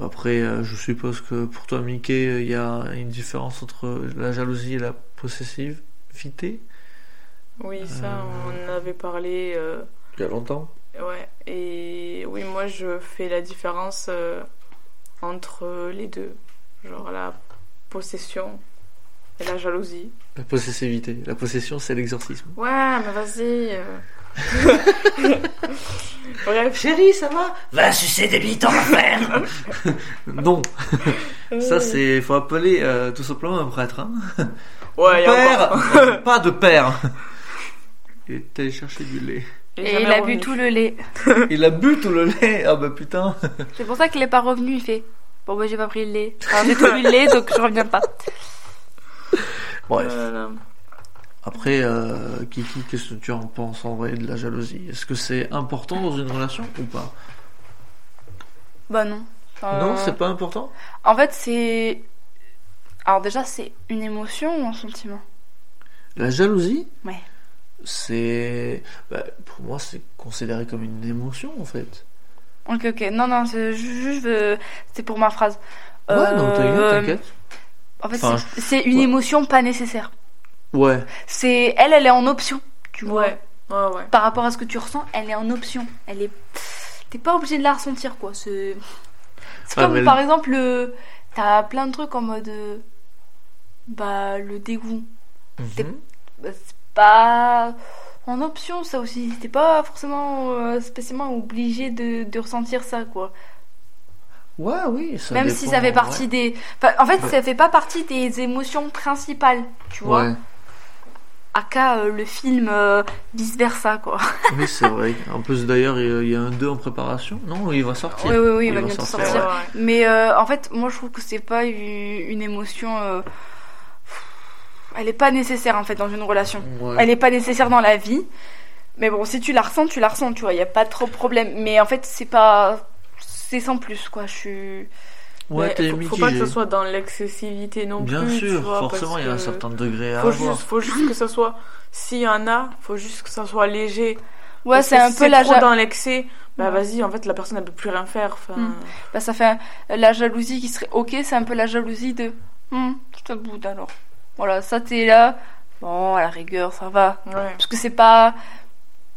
Après, euh, je suppose que pour toi, Mickey, il y a une différence entre la jalousie et la possessivité? oui, ça, Euh. on en avait parlé. euh, Il y a longtemps? Ouais, et oui, moi je fais la différence euh, entre les deux. Genre la possession et la jalousie. La possessivité. La possession, c'est l'exorcisme. Ouais, mais vas-y. euh. Bref. Chérie, ça va? Va sucer des bites en enfer Non, ça c'est. faut appeler euh, tout simplement un prêtre. Hein. Ouais, y a encore. père Pas de père Il est allé chercher du lait. Et il a bu tout le lait. Il a bu tout le lait Ah bah putain C'est pour ça qu'il est pas revenu. Il fait Bon, bah, j'ai pas pris le lait. Enfin, j'ai tout bu le lait, donc je reviens pas. Bref. Voilà. Après, euh, Kiki, qu'est-ce que tu en penses en vrai de la jalousie? Est-ce que c'est important dans une relation ou pas? Bah, non. Enfin, Non, c'est pas important? En fait, c'est. Alors, déjà, c'est une émotion ou un sentiment? La jalousie? Ouais. C'est. bah, pour moi, c'est considéré comme une émotion en fait. Ok, ok. Non, non, c'est juste. euh, C'est pour ma phrase. Ouais, non, t'inquiète, Euh, t'inquiète. En fait, Enfin, c'est- une ouais. émotion pas nécessaire. Ouais. C'est elle, elle est en option. Tu vois. Ouais, ouais, ouais. Par rapport à ce que tu ressens, elle est en option. Elle est. T'es pas obligé de la ressentir, quoi. C'est. C'est Ah, comme mais par le- exemple, le... t'as plein de trucs en mode. euh, Bah, le dégoût. Bah, c'est pas en option, ça aussi. T'es pas forcément euh, spécialement obligé de, de ressentir ça, quoi. Ouais, oui. Ça Même si ça fait partie ouais. des. Enfin, en fait, Ouais. ça fait pas partie des émotions principales, tu vois. Ouais. Aka, euh, le film, euh, vice versa, quoi. Oui, c'est vrai. En plus, d'ailleurs, il y a- un 2 en préparation. Non, il va sortir. Oui, oui, oui, il va sortir. Mais en fait, moi je trouve que c'est pas une émotion. Elle est pas nécessaire en fait dans une relation. Ouais. Elle est pas nécessaire dans la vie. Mais bon, si tu la ressens, tu la ressens, tu vois, il y a pas trop de problème. Mais en fait, c'est pas. C'est sans plus, quoi. Je suis. Ouais, Mais t'es faut, faut pas que ce soit dans l'excessivité non Bien plus. sûr, tu vois, forcément, il y a un certain degré à Faut avoir. juste, faut juste que ça soit. S'il y en a, faut juste que ça soit léger. Ouais, c'est un si peu la trop ja- dans l'excès. Bah Ouais. vas-y, en fait, la personne elle peut plus rien faire. Bah, ça fait un- la jalousie qui serait ok, c'est un peu la jalousie de. Hmm, je te boude alors. Voilà, ça t'es là. Bon, à la rigueur, ça va. ouais. Parce que c'est pas.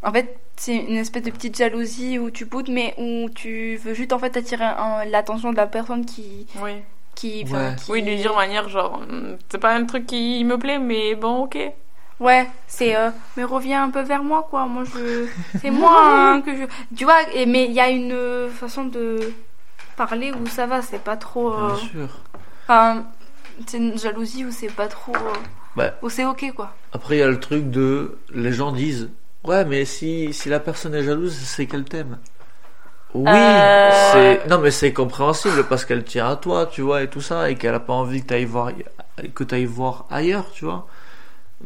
En fait, c'est une espèce de petite jalousie où tu boudes, mais où tu veux juste en fait attirer un- l'attention de la personne qui. Oui. qui, enfin, Ouais. qui- Oui, lui dire de manière genre, Hum, c'est pas un truc qui me plaît, mais bon, ok. Ouais, c'est. euh, mais reviens un peu vers moi, quoi. Moi, je. C'est moi hein, que je. Tu vois, et, mais il y a une euh, façon de parler où ça va, c'est pas trop. euh, Bien sûr. Enfin, c'est une jalousie où c'est pas trop. Bah, où c'est ok, quoi. Après, il y a le truc de. Les gens disent Ouais, mais si, si la personne est jalouse, c'est qu'elle t'aime. Oui, Euh, c'est. Non, mais c'est compréhensible parce qu'elle tient à toi, tu vois, et tout ça, et qu'elle a pas envie que tu ailles voir, que t'ailles voir ailleurs, tu vois.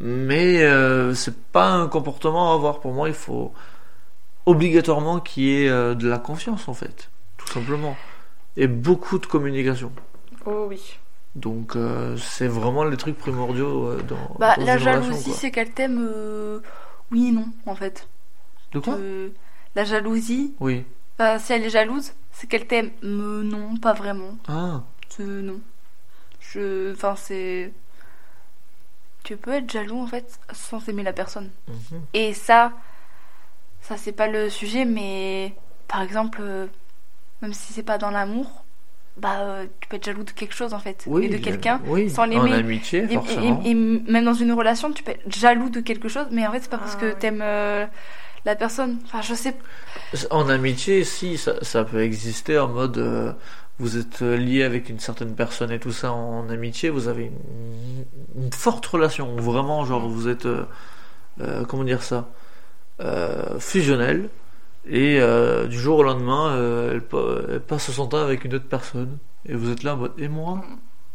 Mais euh, c'est pas un comportement à avoir pour moi, il faut. obligatoirement qu'il y ait euh, de la confiance en fait, tout simplement, et beaucoup de communication. Oh oui. Donc euh, c'est vraiment les trucs primordiaux euh, dans, Bah, dans la jalousie, c'est qu'elle t'aime. euh, Oui et non, en fait. De quoi? Euh, la jalousie, Oui. bah, si elle est jalouse, c'est qu'elle t'aime. Euh, non, pas vraiment. Ah. Non. Je. Enfin, c'est. Tu peux être jaloux, en fait, sans aimer la personne. mhm. Et ça, ça c'est pas le sujet, mais par exemple, même si c'est pas dans l'amour, bah euh, tu peux être jaloux de quelque chose en fait, Oui. et de quelqu'un. Oui. sans En l'aimer. amitié, Et, forcément. et- et même dans une relation, tu peux être jaloux de quelque chose, mais en fait c'est pas parce Ah, que oui. t'aimes euh, la personne. Enfin, je sais. En amitié, si, ça, ça peut exister en mode euh, vous êtes lié avec une certaine personne et tout ça en amitié, vous avez une, une forte relation, vraiment, genre vous êtes, euh, euh, comment dire ça, euh, fusionnel, et euh, du jour au lendemain, euh, elle, pa- elle passe son temps avec une autre personne, et vous êtes là en mode et moi?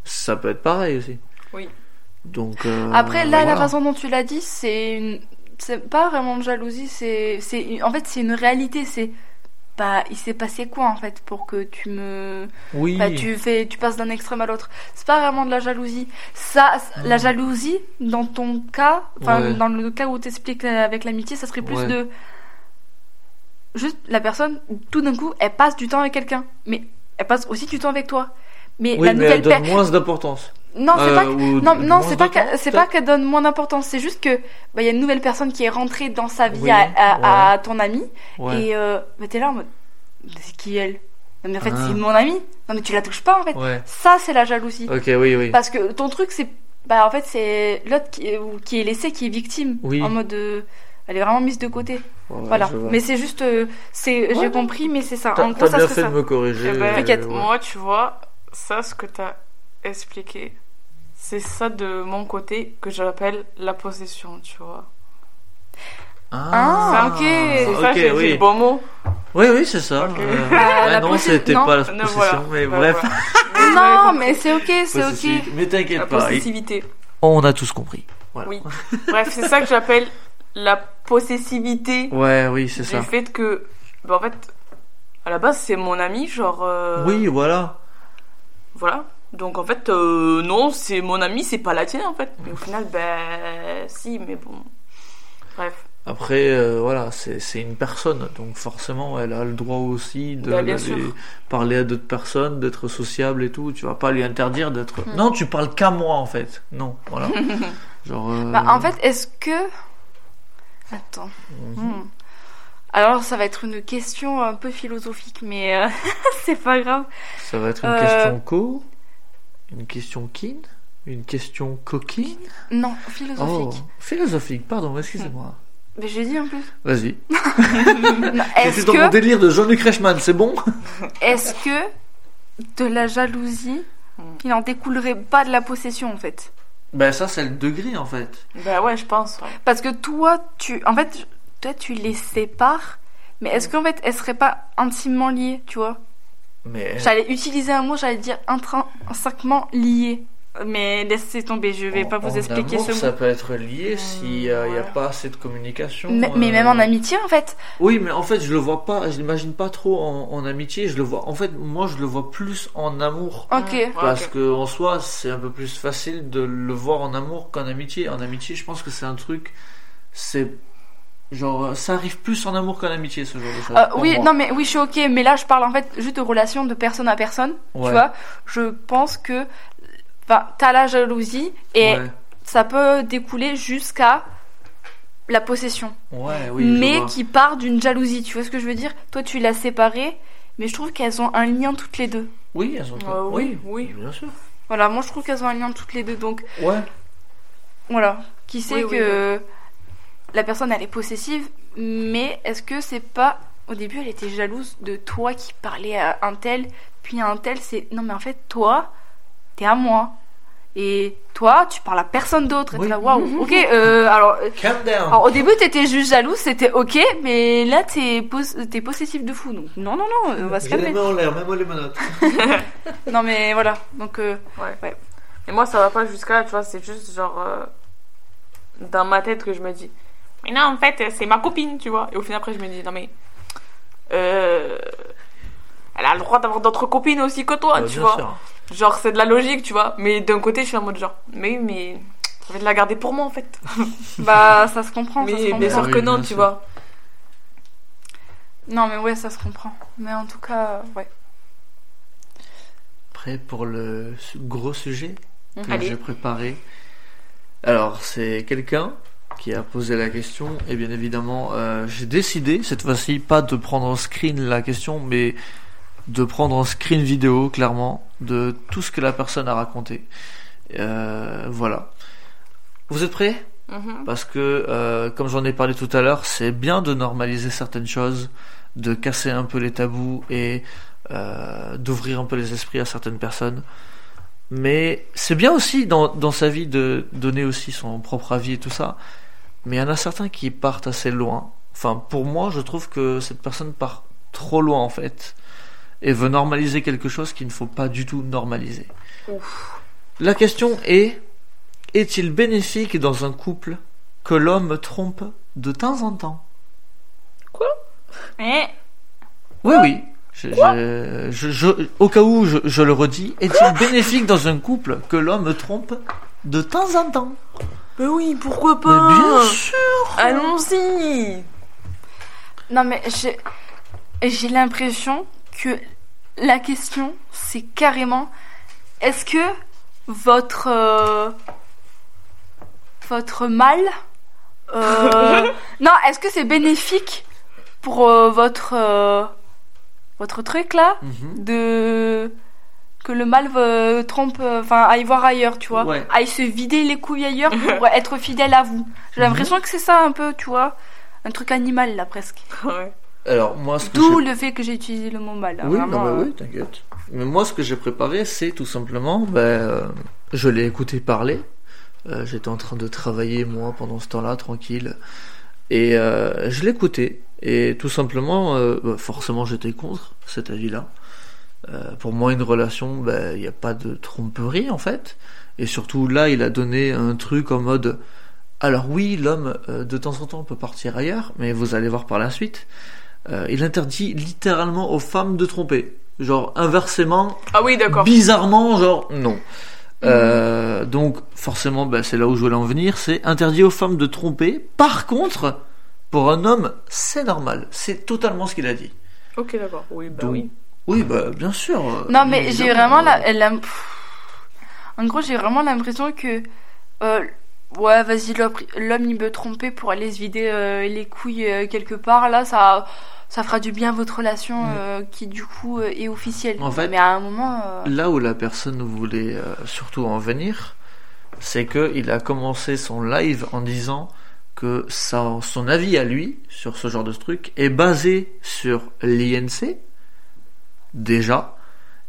Ça peut être pareil aussi. Oui. Donc, euh, Après là, la voilà. façon dont tu l'as dit, c'est une, c'est pas vraiment de jalousie, c'est, en fait c'est une réalité, c'est. Bah, il s'est passé quoi en fait pour que tu me Oui, Bah, tu fais, tu passes d'un extrême à l'autre. C'est pas vraiment de la jalousie. Ça, c- la jalousie, dans ton cas, enfin, Ouais. dans le cas où t'expliques avec l'amitié, ça serait plus Ouais. de. Juste, la personne, tout d'un coup, elle passe du temps avec quelqu'un. Mais elle passe aussi du temps avec toi. Mais oui la mais elle nouvelle donne personne. moins d'importance. Non, c'est Euh, pas. que- Non, c'est pas c'est pas qu'elle donne moins d'importance. C'est juste que, bah, il y a une nouvelle personne qui est rentrée dans sa vie Oui, à, à- à ton ami. Ouais. Et, euh, bah, t'es là en mode, c'est qui elle? Non, mais en fait, Ah. c'est mon ami. Non, mais tu la touches pas, en fait. Ouais. Ça, c'est la jalousie. Ok, oui, oui. Parce que ton truc, c'est. Bah, en fait, c'est l'autre qui, qui est laissé, qui est victime. Oui. En mode. Elle est vraiment mise de côté. Ouais, voilà. Mais c'est juste. euh, c'est Ouais, J'ai compris, mais c'est ça. T'as En gros, t'as ça bien fait ça. de me corriger. Eh ben, euh, T'inquiète, ouais. Moi, tu vois, ça, ce que t'as expliqué, c'est ça de mon côté que j'appelle la possession, tu vois. Ah, ok. C'est ça, ok, j'ai dit oui. le bon mot. Oui, oui, c'est ça. Euh, Ah, la non, possé- c'était non. pas la Non, possession, voilà. mais Bah, bref. voilà. Non, mais c'est ok, c'est Possessif. ok. Mais La t'inquiète pas, possessivité. on a tous compris. Voilà. Oui. Bref, c'est ça que j'appelle la possessivité Ouais, oui, c'est du ça. fait que, bah, en fait, à la base, c'est mon ami, genre. euh, Oui, voilà. Voilà. Donc en fait, euh, non, c'est mon ami, c'est pas la tienne en fait. Mais au final, ben si, mais bon. Bref. Après, euh, voilà, c'est c'est une personne, donc forcément, elle a le droit aussi de Bah, parler à d'autres personnes, d'être sociable et tout. Tu vas pas lui interdire d'être. Hmm. Non, tu parles qu'à moi en fait. Non, voilà. Genre. euh, Bah, en fait, est-ce que. Attends. Hmm. Alors, ça va être une question un peu philosophique, mais euh, c'est pas grave. Ça va être une Euh, question co, une question kin, une question coquine? Non, Oh, philosophique. philosophique, pardon, excusez-moi. Mais j'ai dit en plus. Vas-y. C'était dans mon que, délire de Jean-Luc Reichmann, c'est bon? Est-ce que de la jalousie, Hmm. il n'en découlerait pas de la possession en fait? Ben ça, c'est le degré en fait. Ben ouais, je pense. ouais. Parce que toi, tu, en fait, toi, tu les sépares, mais est-ce qu'en fait, elles seraient pas intimement liées, tu vois? Mais J'allais utiliser un mot, j'allais dire intrinsèquement liées. Mais laissez tomber, je vais en- pas vous en expliquer amour, ce ça mot. peut être lié s'il n'y a, ouais. pas assez de communication. Mais, mais euh, même en amitié, en fait. Oui, mais en fait, je le vois pas, je l'imagine pas trop en, en amitié. Je le vois. En fait, moi, je le vois plus en amour. Ok. Parce ok. que en soi, c'est un peu plus facile de le voir en amour qu'en amitié. En amitié, je pense que c'est un truc, c'est genre, ça arrive plus en amour qu'en amitié, ce genre de choses. Euh, oui, moi. non, mais oui, je suis ok, mais là, je parle en fait juste de relations de personne à personne. Ouais. Tu vois, je pense que, enfin, t'as la jalousie et Ouais, ça peut découler jusqu'à la possession. ouais, oui. je mais qui part d'une jalousie. Tu vois ce que je veux dire? Toi, tu l'as séparée, mais je trouve qu'elles ont un lien toutes les deux. Oui, elles ont. Euh, oui, oui. bien sûr. Voilà, moi, je trouve qu'elles ont un lien toutes les deux. Donc, Ouais. voilà. Qui sait Oui, oui, que la personne, elle est possessive, mais est-ce que c'est pas. Au début, elle était jalouse de toi qui parlais à un tel, puis à un tel, c'est. Non, mais en fait, toi, t'es à moi. Et toi, tu parles à personne d'autre. Et Oui. t'es là, waouh, ok, euh, alors. euh, Calm down. Alors au début t'étais juste jalouse, c'était ok, mais là t'es pos- t'es possessif de fou, donc non non non, on va se J'ai les calmer. mains en l'air, même moi les menottes. Non mais voilà, donc euh, Ouais. Ouais. Et moi, ça va pas jusqu'à là, tu vois, c'est juste genre. euh, dans ma tête que je me dis. Mais non, en fait, c'est ma copine, tu vois. Et au final, après, je me dis, non, mais euh, elle a le droit d'avoir d'autres copines aussi que toi, Euh, tu bien vois. sûr. Genre, c'est de la logique, tu vois. Mais d'un côté, je suis en mode genre, mais, mais, je vais te la garder pour moi, en fait. Bah, ça se comprend, ça se mais bien comprend. sûr Oui, que non, tu vois. Non, mais ouais, ça se comprend. Mais en tout cas, ouais. Prêt pour le gros sujet que Allez. j'ai préparé. Alors, c'est quelqu'un qui a posé la question, et bien évidemment, euh, j'ai décidé, cette fois-ci, pas de prendre en screen la question, mais de prendre en screen vidéo, clairement, de tout ce que la personne a raconté. Euh, voilà. Vous êtes prêts? Mhm. Parce que, euh, comme j'en ai parlé tout à l'heure, c'est bien de normaliser certaines choses, de casser un peu les tabous et euh, d'ouvrir un peu les esprits à certaines personnes. Mais c'est bien aussi dans, dans sa vie de donner aussi son propre avis et tout ça. Mais il y en a certains qui partent assez loin. Enfin, pour moi, je trouve que cette personne part trop loin en fait. Et veut normaliser quelque chose qu'il ne faut pas du tout normaliser. La question est, est-il bénéfique dans un couple que l'homme trompe de temps en temps? Eh, Oui, oui. Je- je- je- je- au cas où je, je le redis, est-il bénéfique dans un couple que l'homme trompe de temps en temps? Mais oui, pourquoi Mais pas bien sûr. Allons-y. Non, mais j'ai l'impression que la question, c'est carrément est-ce que votre. euh, votre mal. euh, non, est-ce que c'est bénéfique pour euh, votre. votre truc là Mhm. de que le mal trompe enfin aille voir ailleurs tu vois Ouais. aille se vider les couilles ailleurs pour être fidèle à vous j'ai l'impression que c'est ça un peu tu vois un truc animal là presque Ouais. Alors, moi, ce d'où le fait que j'ai utilisé le mot mal hein, Oui, vraiment, non, mais euh, oui, t'inquiète. Mais moi, ce que j'ai préparé, c'est tout simplement, ben, euh, je l'ai écouté parler. Euh, J'étais en train de travailler, moi, pendant ce temps-là, tranquille. Et euh, je l'écoutais. Et tout simplement, bah, forcément, j'étais contre cet avis-là. Pour moi, une relation, ben, il n'y a pas de tromperie, en fait. Et surtout, là, il a donné un truc en mode... Alors oui, l'homme, de temps en temps, peut partir ailleurs, mais vous allez voir par la suite. Euh, il interdit littéralement aux femmes de tromper. Genre, inversement, Ah oui, d'accord. bizarrement, genre, non. Euh, donc, forcément, bah, c'est là où je voulais en venir, c'est interdit aux femmes de tromper. Par contre, pour un homme, c'est normal. C'est totalement ce qu'il a dit. Ok, d'accord. Oui, bah Donc, oui. Oui, bah, bien sûr. euh, non mais j'ai vraiment euh, la, en gros j'ai vraiment l'impression que euh, ouais vas-y l'homme il peut tromper pour aller se vider euh, les couilles euh, quelque part là ça ça fera du bien à votre relation Mm. euh, qui du coup est officielle En fait, mais à un moment Là où la personne voulait surtout en venir, c'est que il a commencé son live en disant que sa- son avis à lui sur ce genre de truc est basé sur l'INC déjà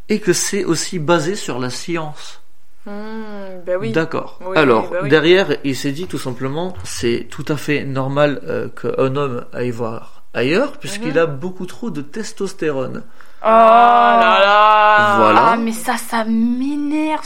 et que c'est aussi basé sur la science. Hmm, bah oui. D'accord. Oui, Alors bah oui. derrière, il s'est dit tout simplement, c'est tout à fait normal euh, qu'un homme aille voir ailleurs puisqu'il Mhm. a beaucoup trop de testostérone. oh là là. Voilà. ah mais ça ça m'énerve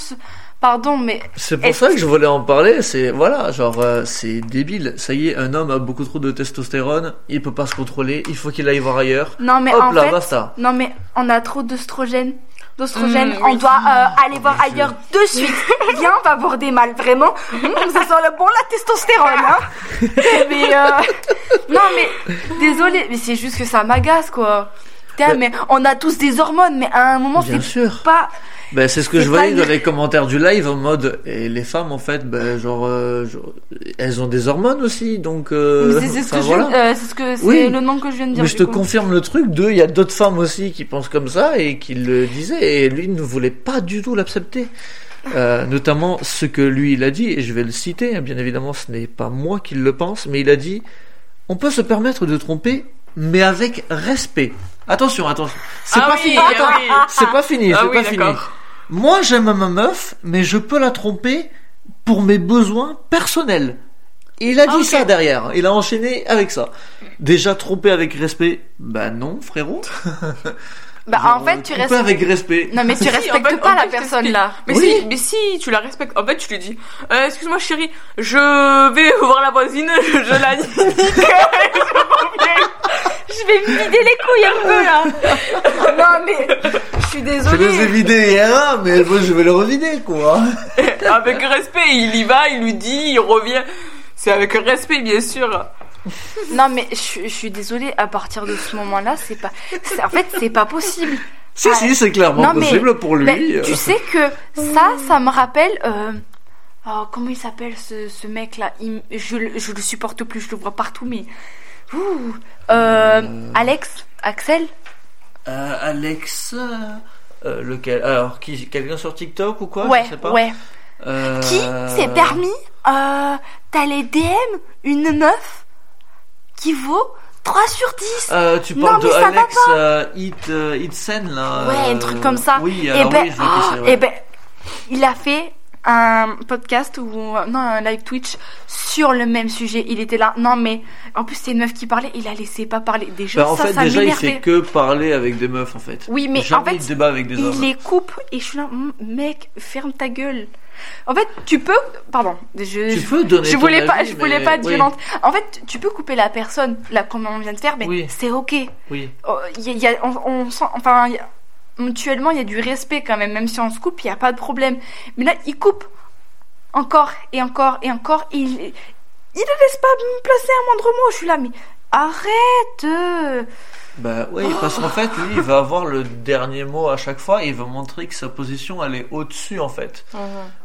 pardon mais C'est pour ça que je voulais en parler. C'est voilà, genre euh, c'est débile. Ça y est, un homme a beaucoup trop de testostérone, il peut pas se contrôler, il faut qu'il aille voir ailleurs. non mais Hop en là, fait basta. Non mais on a trop d'ostrogène. D'ostrogène, Mmh, on oui. doit euh, aller voir Bien ailleurs de suite. Viens, on va voir des mâles, vraiment. Mmh, ça sent le bon la testostérone, hein. mais euh... non mais désolé, mais c'est juste que ça m'agace quoi. Putain, Mais- mais on a tous des hormones, mais à un moment c'est sûr. pas. Ben c'est ce que c'est je pas voyais une- dans les commentaires du live en mode et les femmes en fait ben genre, euh, genre, elles ont des hormones aussi donc euh, Mais c'est c'est ce enfin, que je, voilà. euh, c'est ce que c'est Oui. le nom que je viens de dire. Mais je te coup. confirme le truc de il y a d'autres femmes aussi qui pensent comme ça et qui le disaient et lui ne voulait pas du tout l'accepter. Euh, notamment ce que lui il a dit et je vais le citer hein, bien évidemment ce n'est pas moi qui le pense mais il a dit on peut se permettre de tromper mais avec respect. Attention attention c'est Ah pas oui, fini ah oui. c'est pas fini Ah c'est oui, pas fini. Moi j'aime ma meuf mais je peux la tromper pour mes besoins personnels. Et il a dit Ah, ça derrière. Il a enchaîné avec ça. Déjà trompé avec respect Bah non, frérot. Bah Genre, en fait tu tromper restes. avec respect. Non mais tu Si, respectes en fait, pas en la fait, personne là. Mais, Oui. si, mais si, tu la respectes. En fait, tu lui dis euh, Excuse-moi, chérie, je vais voir la voisine, je la nique. Je vais me vider les couilles un peu là. non mais je suis Je les ai désolée. vidés hier, hein, mais moi je vais le revider, quoi. avec respect, il y va, il lui dit, il revient. C'est avec respect, bien sûr. Non mais je, suis- je suis désolée. À partir de ce moment-là, c'est pas. c'est- En fait, c'est pas possible. Si, Ah, si, c'est clairement non, mais- possible pour lui. Ben, euh. tu sais que ça, ça me rappelle. euh, oh, comment il s'appelle ce, ce mec là Il- je, je le supporte plus, je le vois partout, mais. Ouh, euh, Alex Axel Euh, Alex, euh, euh, lequel Alors, qui Quelqu'un sur TikTok ou quoi Ouais, Je sais pas. ouais. Qui s'est permis euh, d'aller DM une meuf qui vaut 3 sur 10 Euh, tu Non, parles de mais ça va Alex euh, Hit, euh, Hitsen, là Ouais, un truc comme ça. Oui, Et alors ben, oui, je vois qui c'est, oh, ouais. eh ben, il a fait un podcast ou non un live Twitch sur le même sujet. Il était là. Non mais en plus c'est une meuf qui parlait. Il la laissait pas parler. Déjà Bah, en ça, fait, ça déjà, il fait que parler avec des meufs, en fait. Oui mais Jamais en fait il débat avec des il hommes. les coupe et je suis là, Hum, mec, ferme ta gueule. En fait, tu peux, pardon, je, Tu je- peux donner je ton voulais pas, je voulais pas être oui, violente. En fait, tu peux couper la personne, là, comme on vient de faire, mais Oui. c'est ok. Oui. Oh, il y a- il y a- on, on sent, enfin, il y a- mutuellement, il y a du respect quand même, même si on se coupe, il n'y a pas de problème. Mais là, il coupe encore et encore et encore, et il, il ne laisse pas me placer un moindre mot. Je suis là, mais arrête. Bah oui, parce qu'en fait, lui, il va avoir le dernier mot à chaque fois et il va montrer que sa position, elle est au-dessus, en fait.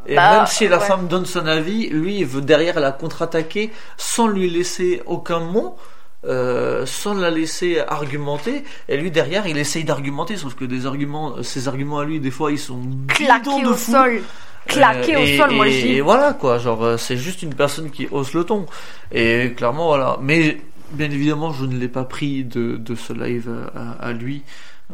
Et Bah, même si la ouais. femme donne son avis, lui, il veut derrière la contre-attaquer sans lui laisser aucun mot, euh, sans la laisser argumenter. Et lui, derrière, il essaye d'argumenter, sauf que des arguments, ses arguments à lui, des fois, ils sont bidons Claqué de au fou. sol. Euh, au et- sol, moi je dis. Et voilà quoi, genre euh, c'est juste une personne qui hausse le ton. Et clairement voilà. Mais bien évidemment, je ne l'ai pas pris de, de ce live à, à lui.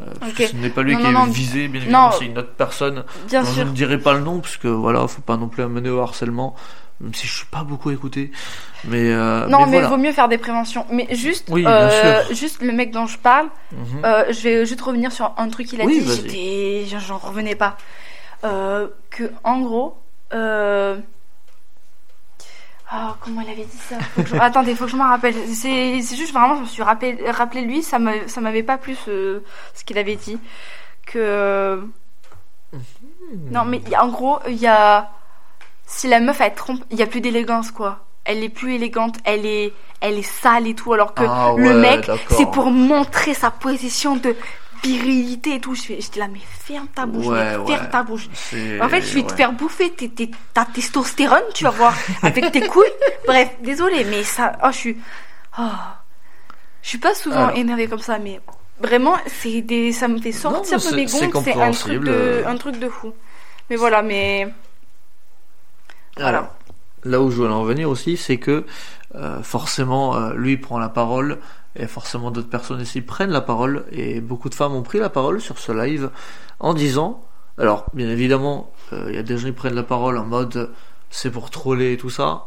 euh, parce que ce n'est pas lui Non, qui non, est non. visé, bien évidemment, c'est une autre personne. Bien dont je sûr. ne dirai pas le nom, parce que voilà, faut pas non plus amener au harcèlement, même si je suis pas beaucoup écouté. Mais, euh, Non, mais, il voilà. vaut mieux faire des préventions. Mais juste, Oui, euh, juste le mec dont je parle, Mhm. euh, je vais juste revenir sur un truc qu'il a Oui, dit. j'en- revenais pas. Que en gros, ah, comment il avait dit ça? Faut que je- Attendez, faut que je m'en rappelle. C'est, juste vraiment, je me suis rappelé, rappelé lui, ça m'a, ça m'avait pas plu ce, ce qu'il avait dit. Que non, mais en gros, il y a. Si la meuf elle trompe, il y a plus d'élégance quoi. Elle est plus élégante, elle est, elle est sale et tout, alors que Ah le ouais, mec, c'est pour montrer sa position de virilité et tout. J'étais là, mais ferme ta bouche, Ouais, ferme ouais. ta bouche. En fait, je vais te faire bouffer tes, tes- ta testostérone, tu vas voir, avec tes couilles. Bref, désolé, mais ça, oh, je suis, oh. je suis pas souvent Alors. énervée comme ça, mais vraiment, c'est des, ça me fait sortir mais de mes gonds, c'est un truc de, un truc de fou. Mais voilà, mais Voilà. Alors, là où je voulais en venir aussi, c'est que euh, forcément, euh, lui prend la parole, et forcément d'autres personnes ici prennent la parole, et beaucoup de femmes ont pris la parole sur ce live en disant, alors bien évidemment, euh, il y a des gens qui prennent la parole en mode c'est pour troller et tout ça.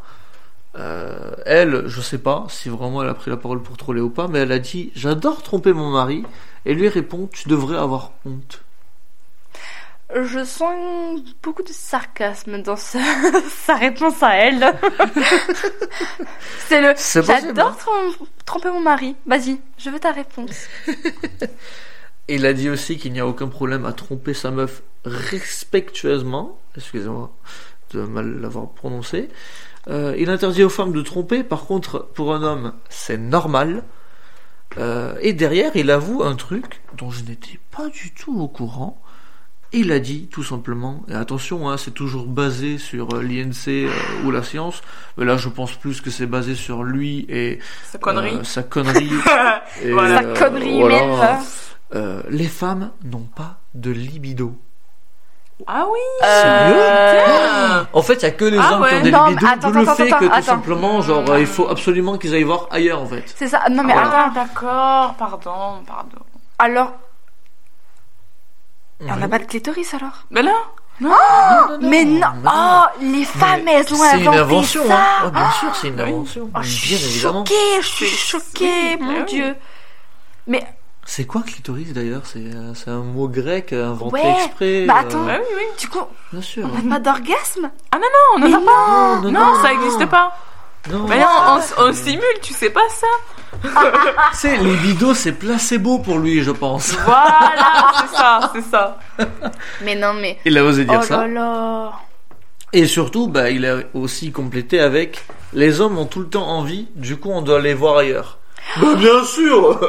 Euh, elle, je sais pas si vraiment elle a pris la parole pour troller ou pas, mais elle a dit j'adore tromper mon mari, et lui répond tu devrais avoir honte. Je sens beaucoup de sarcasme dans sa, sa réponse à elle. c'est le, hein. j'adore trom- tromper mon mari. Vas-y, je veux ta réponse. Il a dit aussi qu'il n'y a aucun problème à tromper sa meuf respectueusement. Excusez-moi de mal l'avoir prononcé. Euh, il interdit aux femmes de tromper. Par contre, pour un homme, c'est normal. Euh, et derrière, il avoue un truc dont je n'étais pas du tout au courant. Il a dit tout simplement, et attention, hein, c'est toujours basé sur euh, l'INC euh, ou la science, mais là je pense plus que c'est basé sur lui et Sa connerie. euh, sa connerie. et, Voilà. Sa connerie voilà. là. Euh, les femmes n'ont pas de libido. Ah oui Euh, En fait, il y a que les Ah hommes ouais. qui ont des Non, libidos, attends, le attends, fait attends, que tout simplement, genre, euh, il faut absolument qu'ils aillent voir ailleurs, en fait. C'est ça. Non mais Voilà. attends. Ah, d'accord, pardon, pardon. Alors, on n'a pas de clitoris alors Mais là Mais non. Oh, les femmes Mais elles ont C'est une inventé invention, ça. hein. Ouais, bien sûr, c'est une oui. invention. Oh, je bien suis évidemment. choquée, je suis choquée, oui, mon oui. dieu. Mais C'est quoi clitoris d'ailleurs? C'est euh, c'est un mot grec euh, inventé Ouais, exprès. bah euh, attends. Bah oui, oui. du coup, Bien sûr. on n'a pas d'orgasme? Non, on n'en a pas. Non, Non, ça n'existe pas. Non, Mais non, on, on simule, tu sais pas ça sais, les vidéos, c'est placebo pour lui, je pense. Voilà, c'est ça, c'est ça. Mais non, mais. Il a osé dire Oh ça. là là. Et surtout, bah, il a aussi complété avec les hommes ont tout le temps envie, du coup, on doit les voir ailleurs. Bah, bien sûr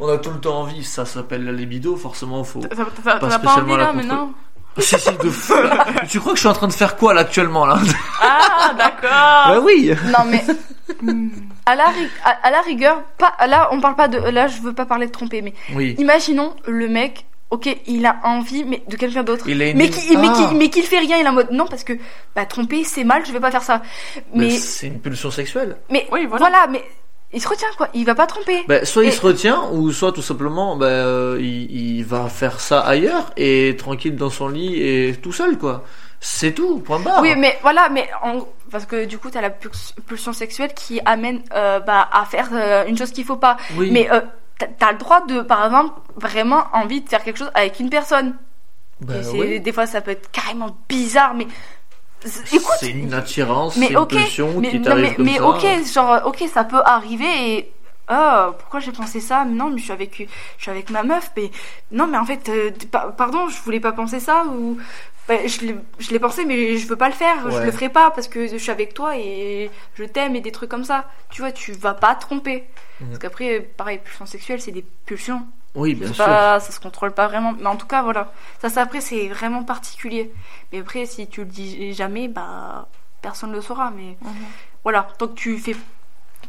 On a tout le temps envie, ça s'appelle la libido, forcément, faut. T'as- t'as- T'as Pas envie la là contre- maintenant si, si, de fou Tu crois que je suis en train de faire quoi là actuellement là Ah, d'accord. Bah oui Non, mais. À la, ri- à, à la rigueur, pas, là, on parle pas de. Là, je veux pas parler de tromper, mais Oui. imaginons le mec, ok, il a envie, mais de quelqu'un d'autre. Il a une- Mais qui, mais, Ah. qui, mais qui le fait rien, il est en mode non, parce que bah, tromper c'est mal, je vais pas faire ça. Mais Mais, c'est une pulsion sexuelle. mais Oui, voilà. voilà. mais il se retient quoi, il va pas tromper. Bah, soit il se retient, ou soit tout simplement, bah, euh, il, il va faire ça ailleurs et tranquille dans son lit et tout seul quoi. C'est tout, point barre. Oui, mais voilà, mais en- parce que du coup, t'as la pulsion sexuelle qui amène euh, bah, à faire euh, une chose qu'il faut pas. Oui. Mais euh, t'as- le droit de, par exemple, vraiment envie de faire quelque chose avec une personne. Bah. Des fois, ça peut être carrément bizarre, mais écoute, c'est une attirance, c'est une pulsion mais, qui t'arrive mais, comme mais ça. ok, genre, ok, ça peut arriver et. Oh, pourquoi j'ai pensé ça? Non, mais je suis avec, je suis avec ma meuf, mais non, mais en fait, euh, pa- pardon, je voulais pas penser ça ou bah, je l'ai- je pensé, mais je veux pas le faire, je Ouais. le ferai pas parce que je suis avec toi et je t'aime et des trucs comme ça. Tu vois, tu vas pas tromper. Mhm. Parce qu'après, pareil, pulsion sexuelle, c'est des pulsions. Oui, bien sûr. pas- ça se contrôle pas vraiment. Mais en tout cas, voilà. Ça, ça après, c'est vraiment particulier. Mais après, si tu le dis jamais, bah, personne le saura. Mais Mhm. voilà. Tant que tu fais,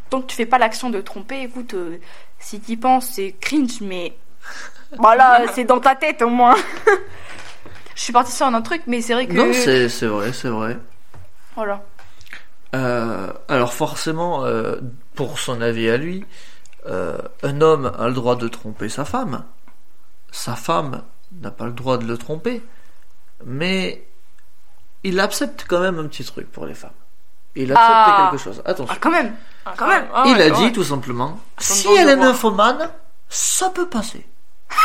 tant que tu fais pas l'action de tromper, écoute, euh, si t'y penses, c'est cringe, mais voilà, c'est dans ta tête au moins. Je suis partie sur un autre truc, mais c'est vrai que Non, c'est c'est vrai, c'est vrai. voilà. Euh, alors forcément, euh, pour son avis à lui, euh, un homme a le droit de tromper sa femme. Sa femme n'a pas le droit de le tromper. Mais il accepte quand même un petit truc pour les femmes. Il accepte Ah. quelque chose. Ah, Attention. quand même. Ah, Quand même. Ah, il ouais, a ouais. dit tout simplement, si elle le est nymphomane, ça peut passer.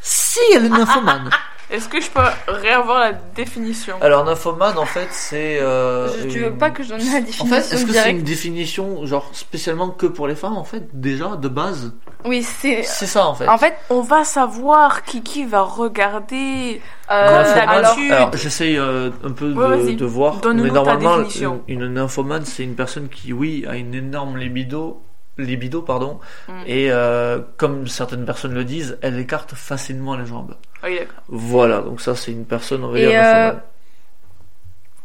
si elle est nymphomane. Est-ce que je peux réavoir la définition? Alors nymphomane en fait c'est... euh, Je- tu une- veux pas que je donne la En définition fait, est-ce que c'est une définition genre spécialement que pour les femmes en fait déjà de base? Oui, c'est. C'est ça en fait. En fait, On va savoir qui qui va regarder. euh, alors, alors j'essaye euh, un peu Ouais, de, de voir, mais ta normalement définition. une, une nymphomane c'est une personne qui oui a une énorme libido, libido pardon, Mm. et euh, comme certaines personnes le disent, elle écarte facilement les jambes. Oui, d'accord. Voilà, donc ça c'est une personne on va Et, dire euh.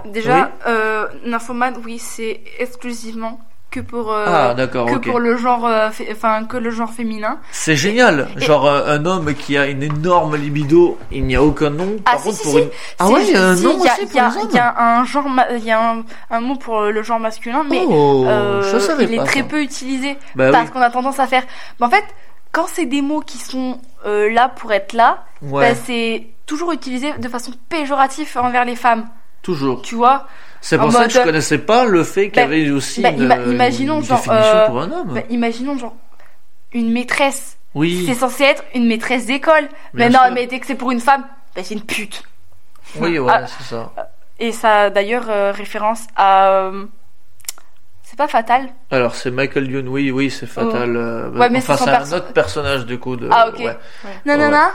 Déjà, euh, nymphomane, oui, c'est exclusivement que pour euh, ah d'accord, que pour le genre, euh, enfin que le genre féminin. C'est génial, Et- genre euh, un homme qui a une énorme libido, il n'y a aucun nom. Ah, Par si, contre si, pour si. une ah ouais, il y a un nom aussi pour y a- les hommes. Il y a un genre, ma- il y a un, un mot pour le genre masculin, mais oh, je il est très ça. peu utilisé Bah parce oui. qu'on a tendance à faire. Mais en fait, quand c'est des mots qui sont là pour être là, Ouais, bah, c'est toujours utilisé de façon péjorative envers les femmes. toujours. Tu vois? C'est pour ça mode- que je connaissais pas le fait qu'il y Bah, avait aussi bah, une, ima- une imaginons, genre, définition euh, pour un homme. Bah, Imaginons genre une maîtresse. oui, C'est censé être une maîtresse d'école. Mais non, sûr. mais dès que c'est pour une femme, bah, c'est une pute. oui, ouais, Ah. c'est ça. Et ça a d'ailleurs euh, référence à. euh, C'est pas fatal Alors c'est Michael Youn, oui, oui, c'est fatal. euh, Oh. Ouais, mais enfin, c'est son un autre personnage du coup de. Ah, ok. ouais. Non, non, Ouais. non,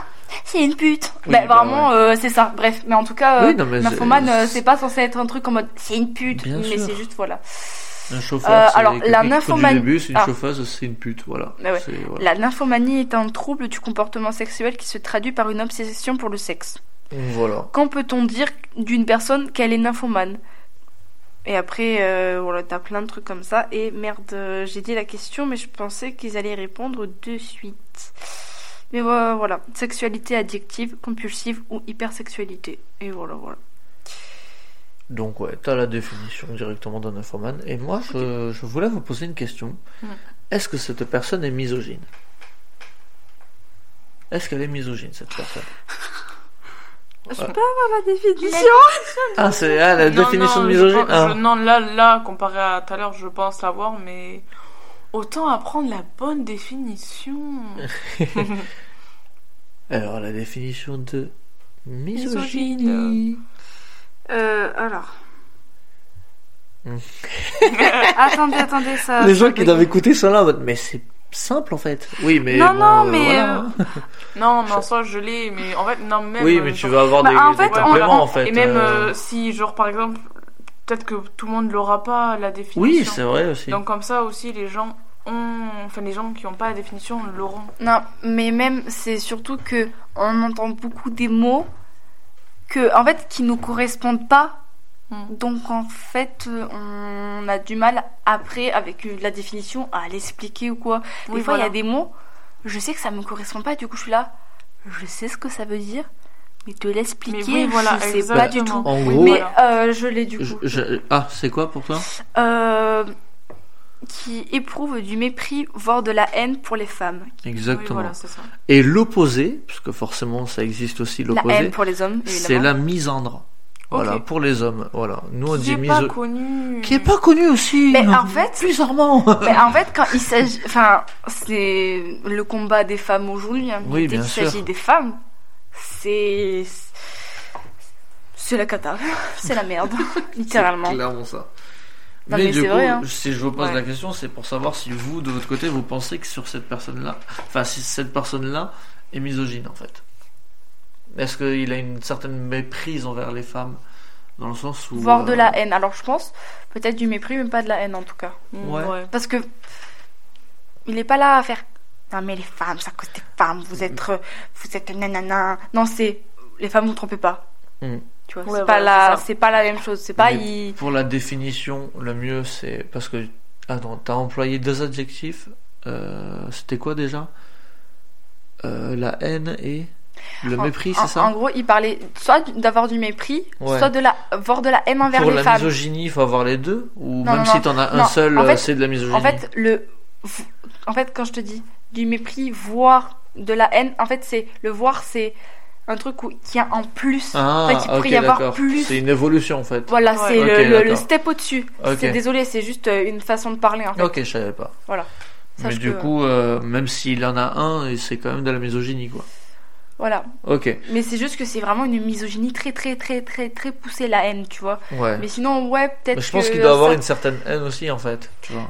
c'est une pute. Oui, bah, bah, vraiment, euh, c'est ça. Bref, mais en tout cas, euh, Oui, non, mais Nymphomane, c'est- euh, c'est pas censé être un truc en mode c'est une pute. Bien mais sûr. c'est juste, voilà. Un chauffeur, Euh, c'est alors, la nymphomanie- des bus, une Ah. chauffeuse, c'est une pute, voilà. Ouais. C'est- voilà. La nymphomanie est un trouble du comportement sexuel qui se traduit par une obsession pour le sexe. Voilà. Quand peut-on dire d'une personne qu'elle est nymphomane? Et après, euh, voilà, t'as plein de trucs comme ça. Et merde, euh, j'ai dit la question, mais je pensais qu'ils allaient répondre de suite. Mais voilà, voilà. Sexualité addictive, compulsive ou hypersexualité. Et voilà, voilà. Donc ouais, t'as la définition directement d'un infomane. Et moi, je, je voulais vous poser une question. Est-ce que cette personne est misogyne? Est-ce qu'elle est misogyne, cette personne? Je Ouais. peux avoir la définition? Ah, c'est ah, la Non, définition non, de je misogyne pense- Ah. je- Non, là, là, comparé à tout à l'heure, je pense l'avoir, mais autant apprendre la bonne définition. Alors, la définition de misogynie. Euh, alors. attendez, attendez, ça. Les gens qui doivent écouter sont là en mode, mais c'est simple en fait. Oui, mais. Non, bon, non, euh, mais, voilà, euh. Non, mais en soi, je l'ai, mais en fait, non, même. Oui, euh, mais tu vas avoir Bah, des, en des fait, compléments en fait. Et même si, genre, par exemple, peut-être que tout le monde l'aura pas, la définition. Oui, c'est vrai aussi. Donc, comme ça aussi, les gens ont. Enfin, les gens qui n'ont pas la définition l'auront. Non, mais même, c'est surtout que on entend beaucoup des mots que, en fait, qui nous correspondent pas. Hmm. Donc, en fait, on a du mal après, avec la définition, à l'expliquer ou quoi. Des Oui, fois, il y a des mots, je sais que ça me correspond pas, du coup, je suis là, je sais ce que ça veut dire, mais te l'expliquer, oui, voilà, je sais pas du tout. En gros, Mais voilà. euh, je l'ai du coup. je- ah, c'est quoi pour toi? Euh, qui éprouve du mépris, voire de la haine pour les femmes. Oui, Exactement. voilà, c'est ça. Et l'opposé, parce que forcément ça existe aussi La l'opposé, haine pour les hommes, c'est la misandre. Voilà, pour les hommes. Voilà. Nous on Qui dit est pas connu. Qui est pas connu aussi. Mais en fait- bizarrement. Mais en fait, quand il s'agit. Enfin, c'est le combat des femmes aujourd'hui. hein. Oui, bien sûr. s'agit des femmes, c'est. C'est la cata. C'est la merde. Littéralement. C'est clairement ça. Non, mais, mais du coup, vrai, hein. si je vous pose Ouais. la question, c'est pour savoir si vous, de votre côté, vous pensez que sur cette personne-là, enfin, si cette personne-là est misogyne, en fait. Est-ce qu'il a une certaine méprise envers les femmes, dans le sens où... Voire de euh, la haine. Alors je pense peut-être du mépris, mais pas de la haine en tout cas. Ouais. Parce que. Il est pas là à faire. Non, mais les femmes, à cause des femmes. Vous êtes. euh, Vous êtes nanana. Non, c'est. Les femmes, vous trompez pas. Mm. Tu vois, Ouais, c'est pas, la... c'est ça. c'est pas la même chose. C'est pas. Il- Pour la définition, le mieux, c'est... Parce que... Attends, t'as employé deux adjectifs. Euh, C'était quoi déjà? Euh, La haine et... Le En- mépris, en, c'est ça? En gros, il parlait soit d'avoir du mépris, Ouais. soit de la, voire de la haine envers Pour les la femmes. misogynie, il faut avoir les deux? Ou Non, même non, si non. t'en as un Non, seul, en euh, fait- c'est de la misogynie? En fait, le, en fait, quand je te dis du mépris, voire de la haine, en fait, c'est le voir, c'est un truc où, qui a en plus. Ah, en fait, il pourrait y avoir plus. C'est une évolution en fait. Voilà, Ouais. c'est le, step au-dessus. C'est désolé, c'est juste euh, une façon de parler en fait. Ok, je savais pas. Voilà. Mais du que- coup, euh, même s'il en a un, c'est quand même de la misogynie quoi. Voilà. Ok, Mais c'est juste que c'est vraiment une misogynie très, très, très, très, très poussée, la haine, tu vois. ouais. Mais sinon, ouais, peut-être. Je pense qu'il doit avoir ça- une certaine haine aussi en fait, tu vois.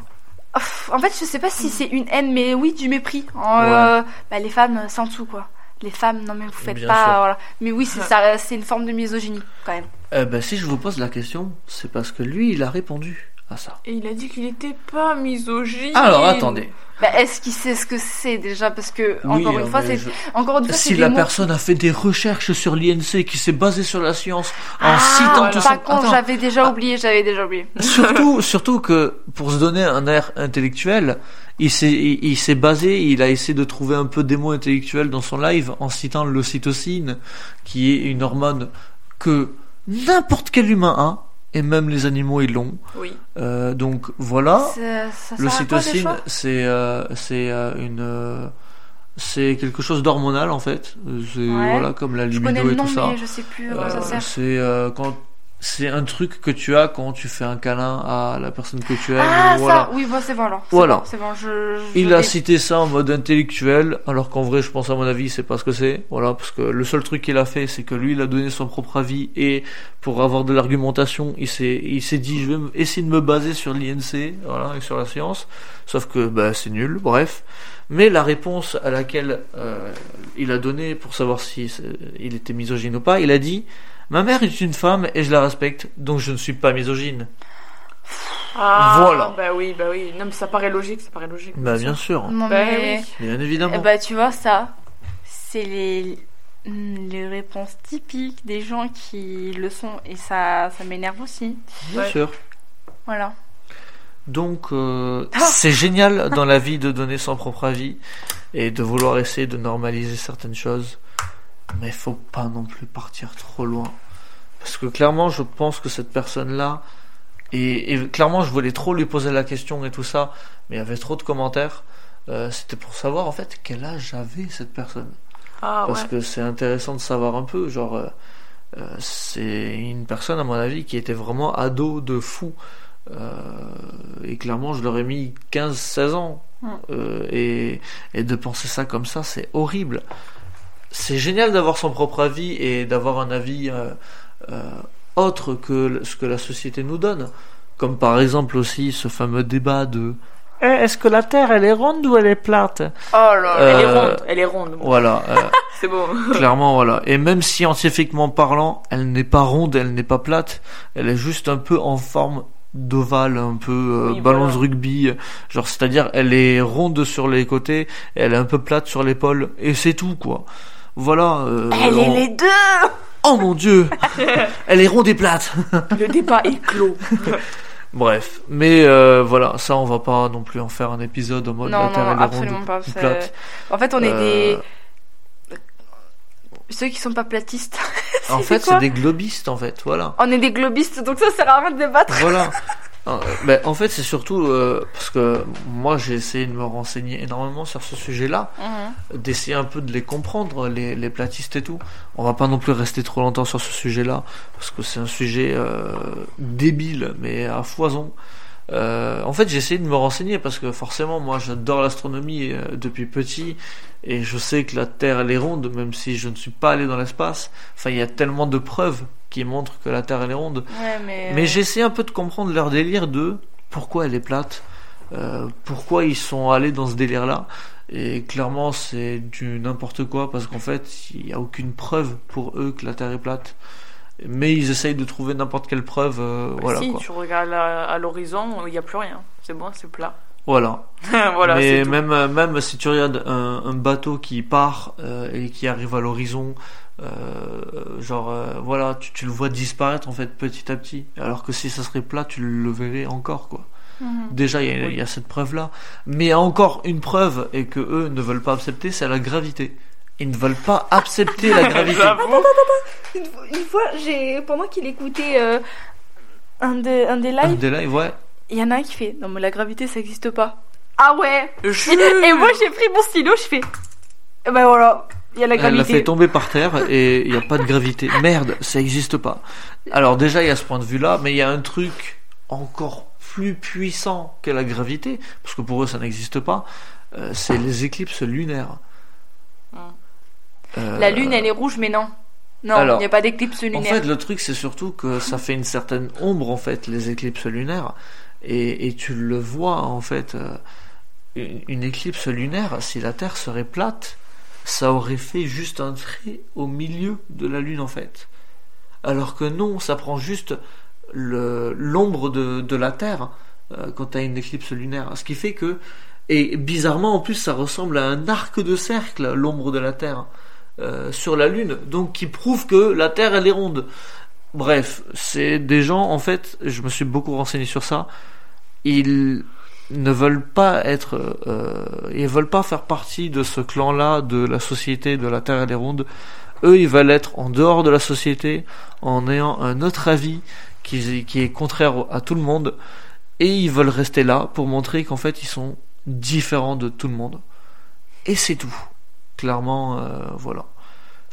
En fait, je sais pas si c'est une haine, mais oui, du mépris. En, euh, bah, les femmes, sans dessous, quoi. Les femmes, non mais vous faites Bien pas. Voilà. Mais oui, c'est ça, c'est une forme de misogynie, quand même. Eh ben, si je vous pose la question, c'est parce que lui, il a répondu à ça. Et il a dit qu'il était pas misogyne. Alors attendez. Bah, est-ce qu'il sait ce que c'est déjà? Parce que, Oui, encore une hein, fois, je- Encore une fois, c'est Si la mots- personne a fait des recherches sur l'INC, qui s'est basée sur la science, en Ah, citant voilà. tout Par ça. j'avais déjà oublié, j'avais déjà oublié. surtout, surtout que pour se donner un air intellectuel, il s'est, il, il s'est basé, il a essayé de trouver un peu des mots intellectuels dans son live en citant l'ocytocine, qui est une hormone que n'importe quel humain a, et même les animaux ils l'ont. Oui. Euh, donc voilà, Ça- ça l'ocytocine, déjà c'est, euh, c'est euh, une, euh, c'est quelque chose d'hormonal en fait. C'est Ouais. voilà comme la Je connais libido le et nom, tout ça. mais je sais plus quoi Euh, ça sert. c'est euh, quand c'est un truc que tu as quand tu fais un câlin à la personne que tu aimes. Ah, voilà. ça, oui, bon, c'est bon alors. Voilà. bon, C'est bon, je. je Il a cité ça en mode intellectuel, alors qu'en vrai, je pense à mon avis, c'est pas ce que c'est. Voilà, parce que le seul truc qu'il a fait, c'est que lui, il a donné son propre avis et pour avoir de l'argumentation, il s'est, il s'est dit, je vais essayer de me baser sur l'INC, voilà, et sur la science. Sauf que, bah, c'est nul. Bref. Mais la réponse à laquelle euh, il a donné pour savoir si il était misogyne ou pas, il a dit. Ma mère est une femme et je la respecte, donc je ne suis pas misogyne. Ah, Voilà. Bah oui, bah oui. Non, mais ça paraît logique, ça paraît logique. Bah bien sûr, Non, Bah mais. oui. bien évidemment. Eh bah, tu vois, ça, c'est les, hmm, les réponses typiques des gens qui le sont. Et ça, ça m'énerve aussi. bien ouais. sûr. Voilà. Donc euh, Ah c'est génial dans la vie de donner son propre avis et de vouloir essayer de normaliser certaines choses, mais faut pas non plus partir trop loin. Parce que clairement, je pense que cette personne-là, et, et clairement, je voulais trop lui poser la question et tout ça, mais il y avait trop de commentaires. Euh, C'était pour savoir en fait quel âge avait cette personne. Ah Parce ouais. que c'est intéressant de savoir un peu, genre, euh, euh, c'est une personne, à mon avis, qui était vraiment ado de fou. Et clairement, je leur ai mis 15-16 ans. Mm. Et, et de penser ça comme ça, c'est horrible. C'est génial d'avoir son propre avis et d'avoir un avis euh, euh, autre que ce que la société nous donne. Comme par exemple aussi ce fameux débat de Eh, est-ce que la Terre elle est ronde ou elle est plate? Oh là, elle est Euh, ronde, elle est ronde. Voilà, euh, C'est bon. clairement voilà. Et même scientifiquement parlant, elle n'est pas ronde, elle n'est pas plate, elle est juste un peu en forme d'ovale, un peu euh, Oui, ballon voilà. de rugby, genre c'est-à-dire elle est ronde sur les côtés, et elle est un peu plate sur l'épaule, et c'est tout quoi. Voilà. euh, Elle est on- les deux Oh mon dieu Elle est ronde et plate Le débat est clos. Bref, mais euh, voilà, ça on va pas non plus en faire un épisode en mode Non, la Terre non, est absolument ronde pas. ou c'est- plate. En fait, on est Euh, des. Ceux qui sont pas platistes. En fait, c'est des globistes en fait, voilà. On est des globistes, donc ça sert à rien de débattre. Voilà. Euh, ben, en fait, c'est surtout euh, parce que moi j'ai essayé de me renseigner énormément sur ce sujet-là, Mhm. d'essayer un peu de les comprendre, les, les platistes et tout. On va pas non plus rester trop longtemps sur ce sujet-là, parce que c'est un sujet euh, débile, mais à foison. Euh, en fait, j'ai essayé de me renseigner parce que forcément, moi, j'adore l'astronomie euh, depuis petit et je sais que la Terre elle est ronde, même si je ne suis pas allé dans l'espace. Enfin, il y a tellement de preuves qui montrent que la Terre elle est ronde. Ouais, mais. Mais j'ai essayé un peu de comprendre leur délire de pourquoi elle est plate, euh, pourquoi ils sont allés dans ce délire-là. Et clairement, c'est du n'importe quoi parce qu'en fait, il n'y a aucune preuve pour eux que la Terre est plate. Mais ils essayent de trouver n'importe quelle preuve. euh, voilà si, quoi. tu regardes à, à l'horizon, il n'y a plus rien. C'est bon, c'est plat. Voilà. voilà, Mais même, euh, même si tu regardes un, un bateau qui part euh, et qui arrive à l'horizon, genre voilà, tu, tu le vois disparaître en fait petit à petit. Alors que si ça serait plat, tu le verrais encore quoi. Mhm. Déjà, il y, Oui. y a cette preuve-là. Mais il y a encore une preuve et que eux ne veulent pas accepter, c'est la gravité. Ils ne veulent pas accepter la gravité. J'avoue. Une, fois- une fois, j'ai pendant qu'il écoutait euh, un, des, un des Un lives, des lives, ouais. il y en a un qui fait Non, mais la gravité, ça existe pas. Ah ouais Je- Et, et moi, j'ai pris mon stylo, je fais Eh Ben voilà, il y a la Elle l'a gravité. fait tomber par terre et il n'y a pas de gravité. Merde, ça n'existe pas. Alors déjà, il y a ce point de vue-là, mais il y a un truc encore plus puissant que la gravité, parce que pour eux, ça n'existe pas, euh, c'est les éclipses lunaires. Euh, La lune, elle est rouge, mais non. Non, Alors, il n'y a pas d'éclipse En lunaire. fait, le truc, c'est surtout que ça fait une certaine ombre, en fait, les éclipses lunaires. Et, et tu le vois, en fait, euh, une, une éclipse lunaire, si la Terre serait plate, ça aurait fait juste un trait au milieu de la Lune, en fait. Alors que non, ça prend juste l'ombre de, de la Terre euh, quand tu as une éclipse lunaire. Ce qui fait que, et bizarrement, en plus, ça ressemble à un arc de cercle, l'ombre de la Terre euh, sur la Lune, donc qui prouve que la Terre elle est ronde. Bref, c'est des gens en fait, je me suis beaucoup renseigné sur ça. Ils ne veulent pas être, euh, ils veulent pas faire partie de ce clan-là de la société de la Terre elle est ronde. Eux, ils veulent être en dehors de la société, en ayant un autre avis qui, qui est contraire à tout le monde, et ils veulent rester là pour montrer qu'en fait ils sont différents de tout le monde. Et c'est tout. Clairement, euh, voilà.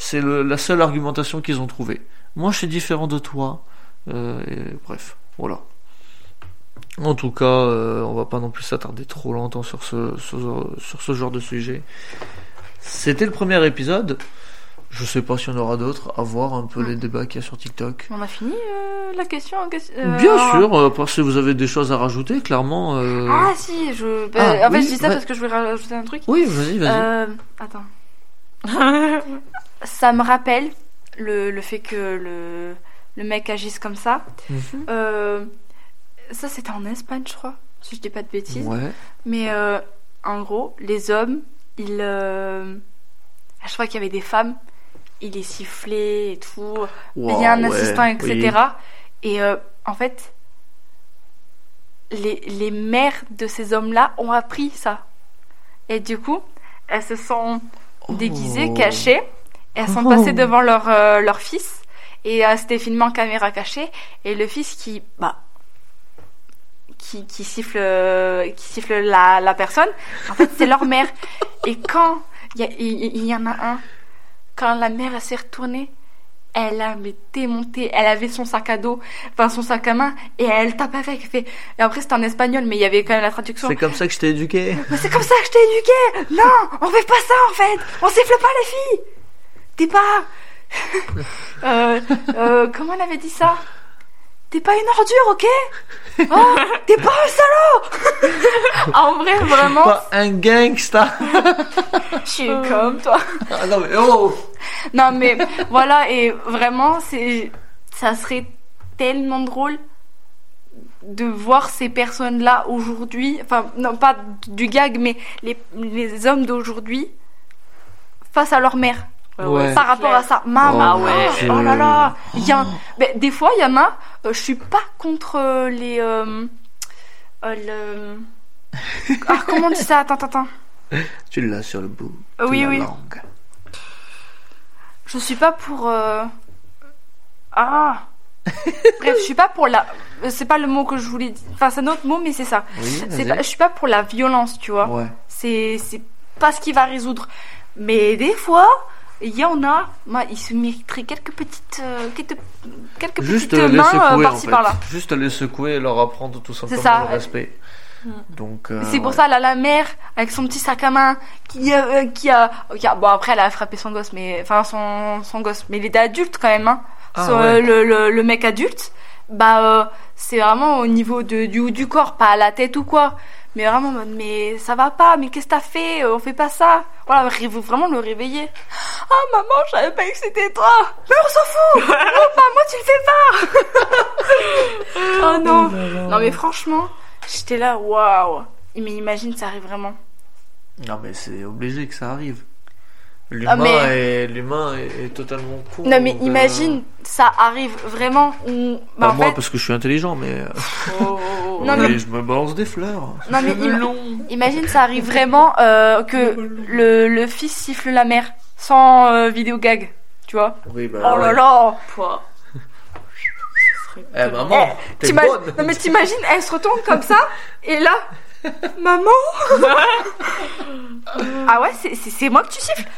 C'est la seule argumentation qu'ils ont trouvée. Moi, je suis différent de toi. Euh, et bref, voilà. En tout cas, euh, on va pas non plus s'attarder trop longtemps sur ce, sur, sur ce genre de sujet. C'était le premier épisode. Je sais pas s'il y en aura d'autres. À voir un peu les débats qu'il y a sur TikTok. On a fini euh, la question euh, Bien sûr, euh, parce que vous avez des choses à rajouter, clairement. Ah si, je. bah, Ah, en fait, oui, je dis ça parce que je voulais rajouter un truc. Oui, vas-y, vas-y. Euh, attends. Ça me rappelle le, le fait que le, le mec agisse comme ça. Mhm. Euh, ça, c'était en Espagne, je crois, si je dis pas de bêtises. Ouais. Mais euh, en gros, les hommes, ils. euh, à chaque fois qu'il y avait des femmes, ils les sifflaient et tout, Wow, bien ouais, assistant, etc. oui. Et euh, en fait, les, les mères de ces hommes-là ont appris ça. Et du coup, elles se sont déguisées, Oh. cachées. Et elles sont Oh. passées devant leur, euh, leur fils. Et euh, c'était filmé en caméra cachée. Et le fils qui, bah, qui, qui siffle, euh, qui siffle la, la personne, en fait, c'est leur mère. Et quand il y, y en a un, quand la mère s'est retournée, elle avait démonté, elle avait son sac à dos, enfin son sac à main, et elle tape avec. fait- Et après c'était en espagnol, mais il y avait quand même la traduction. C'est comme ça que je t'ai éduqué. Mais c'est comme ça que je t'ai éduqué Non, on fait pas ça en fait On siffle pas les filles T'es pas... euh, euh, comment elle avait dit ça? T'es pas une ordure, ok? Oh, t'es pas un salaud En vrai, vraiment, Pas un gangsta. je suis comme toi. Ah non mais oh. Non mais voilà et vraiment c'est ça serait tellement drôle de voir ces personnes-là aujourd'hui, enfin non pas du gag mais les, les hommes d'aujourd'hui face à leur mère Ouais. par rapport à ça. Maman, Ah ouais. oh, oh là là, il y a ben, des fois il y en a euh, je suis pas contre euh, les euh, euh, le ah comment on dit ça? Attends attends attends Tu l'as sur le bout. de Oui, la oui. langue. Je suis pas pour. euh, Ah Bref, je suis pas pour la. C'est pas le mot que je voulais dire. Enfin, c'est un autre mot, mais c'est ça. Oui, pas... Je suis pas pour la violence, tu vois. Ouais. C'est c'est pas ce qui va résoudre. Mais des fois, il y en a. Moi, ils se mériteraient quelques petites. euh, quelques, quelques Juste petites les mains secouer euh, en par-ci fait. par-là. Juste les secouer et leur apprendre tout simplement ça. le respect. Donc. euh, C'est pour ouais. ça, là, la mère, avec son petit sac à main, qui, euh, qui, a, qui a- Bon, après, elle a frappé son gosse, mais. Enfin, son, son gosse. Mais il était adulte quand même, hein. Ah, Son- ouais. le, le, le mec adulte. Bah, euh, c'est vraiment au niveau de, du haut du corps, pas à la tête ou quoi. Mais vraiment, en mode, mais ça va pas, mais qu'est-ce que t'as fait On fait pas ça. Voilà, il faut vraiment le réveiller. Ah, maman, je savais pas que c'était toi. Mais on s'en fout. non, pas moi, tu le fais pas. oh non. Non, mais franchement, j'étais là, waouh. Mais imagine, ça arrive vraiment. Non mais c'est obligé que ça arrive. L'humain Ah, mais- est l'humain est, est totalement con. Non, mais de- imagine, ça arrive vraiment. où- Pas Bah, en moi fait, parce que je suis intelligent mais. euh, Oh, Non, mais mais- je me balance des fleurs. Non, mais. Imagine, ça arrive vraiment euh, que le, le fils siffle la mère sans euh, vidéo gag, tu vois. Oui bah. Oh là ouais. là Pouah. Eh maman, t'es bonne. Non mais t'imagines, elle se retourne comme ça et là, maman. ah ouais, c'est- c'est c'est moi que tu siffles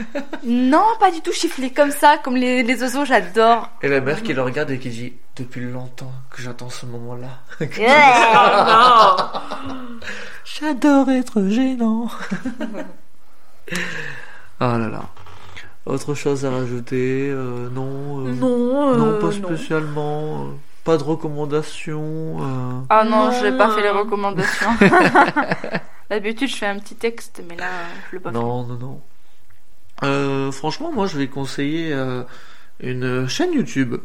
Non, pas du tout siffler comme ça, comme les, les oiseaux, j'adore. Et la mère qui le regarde et qui dit depuis longtemps que j'attends ce moment-là. Oh J'adore être gênant. ah là là. Autre chose à rajouter euh, Non. euh, non. non, euh, pas spécialement. euh, pas de recommandations. euh. Ah non, Non, j'ai pas fait les recommandations. D'habitude, je fais un petit texte, mais là, je l'ai pas Non, non, non. Euh, franchement, moi, je vais conseiller euh, une chaîne YouTube.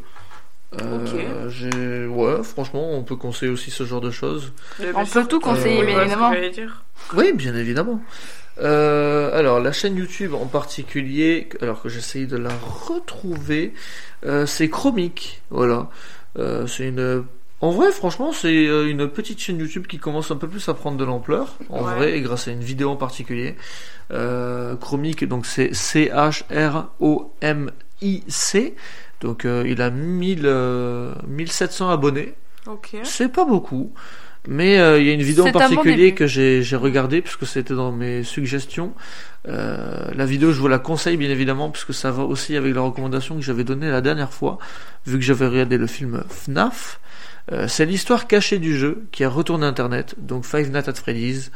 Euh, Ouais, franchement, on peut conseiller aussi ce genre de choses. On peut tout conseiller, Euh, bien évidemment. Oui, bien évidemment. Euh, alors, la chaîne YouTube en particulier, alors que j'essaye de la retrouver, euh, c'est Chromique. Voilà. Euh, c'est une. En vrai, franchement, c'est euh, une petite chaîne YouTube qui commence un peu plus à prendre de l'ampleur. En Ouais. vrai, et grâce à une vidéo en particulier. Euh, Chromique, donc c'est C-H-R-O-M-I-C. Donc, euh, il a 1000, euh, 1700 abonnés. Ok. C'est pas beaucoup, mais euh, il y a une vidéo en bon particulier que j'ai j'ai regardé puisque c'était dans mes suggestions. Euh, la vidéo, je vous la conseille bien évidemment puisque ça va aussi avec la recommandation que j'avais donnée la dernière fois, vu que j'avais regardé le film FNAF. Euh, c'est l'histoire cachée du jeu qui a retourné Internet, donc Five Nights at Freddy's,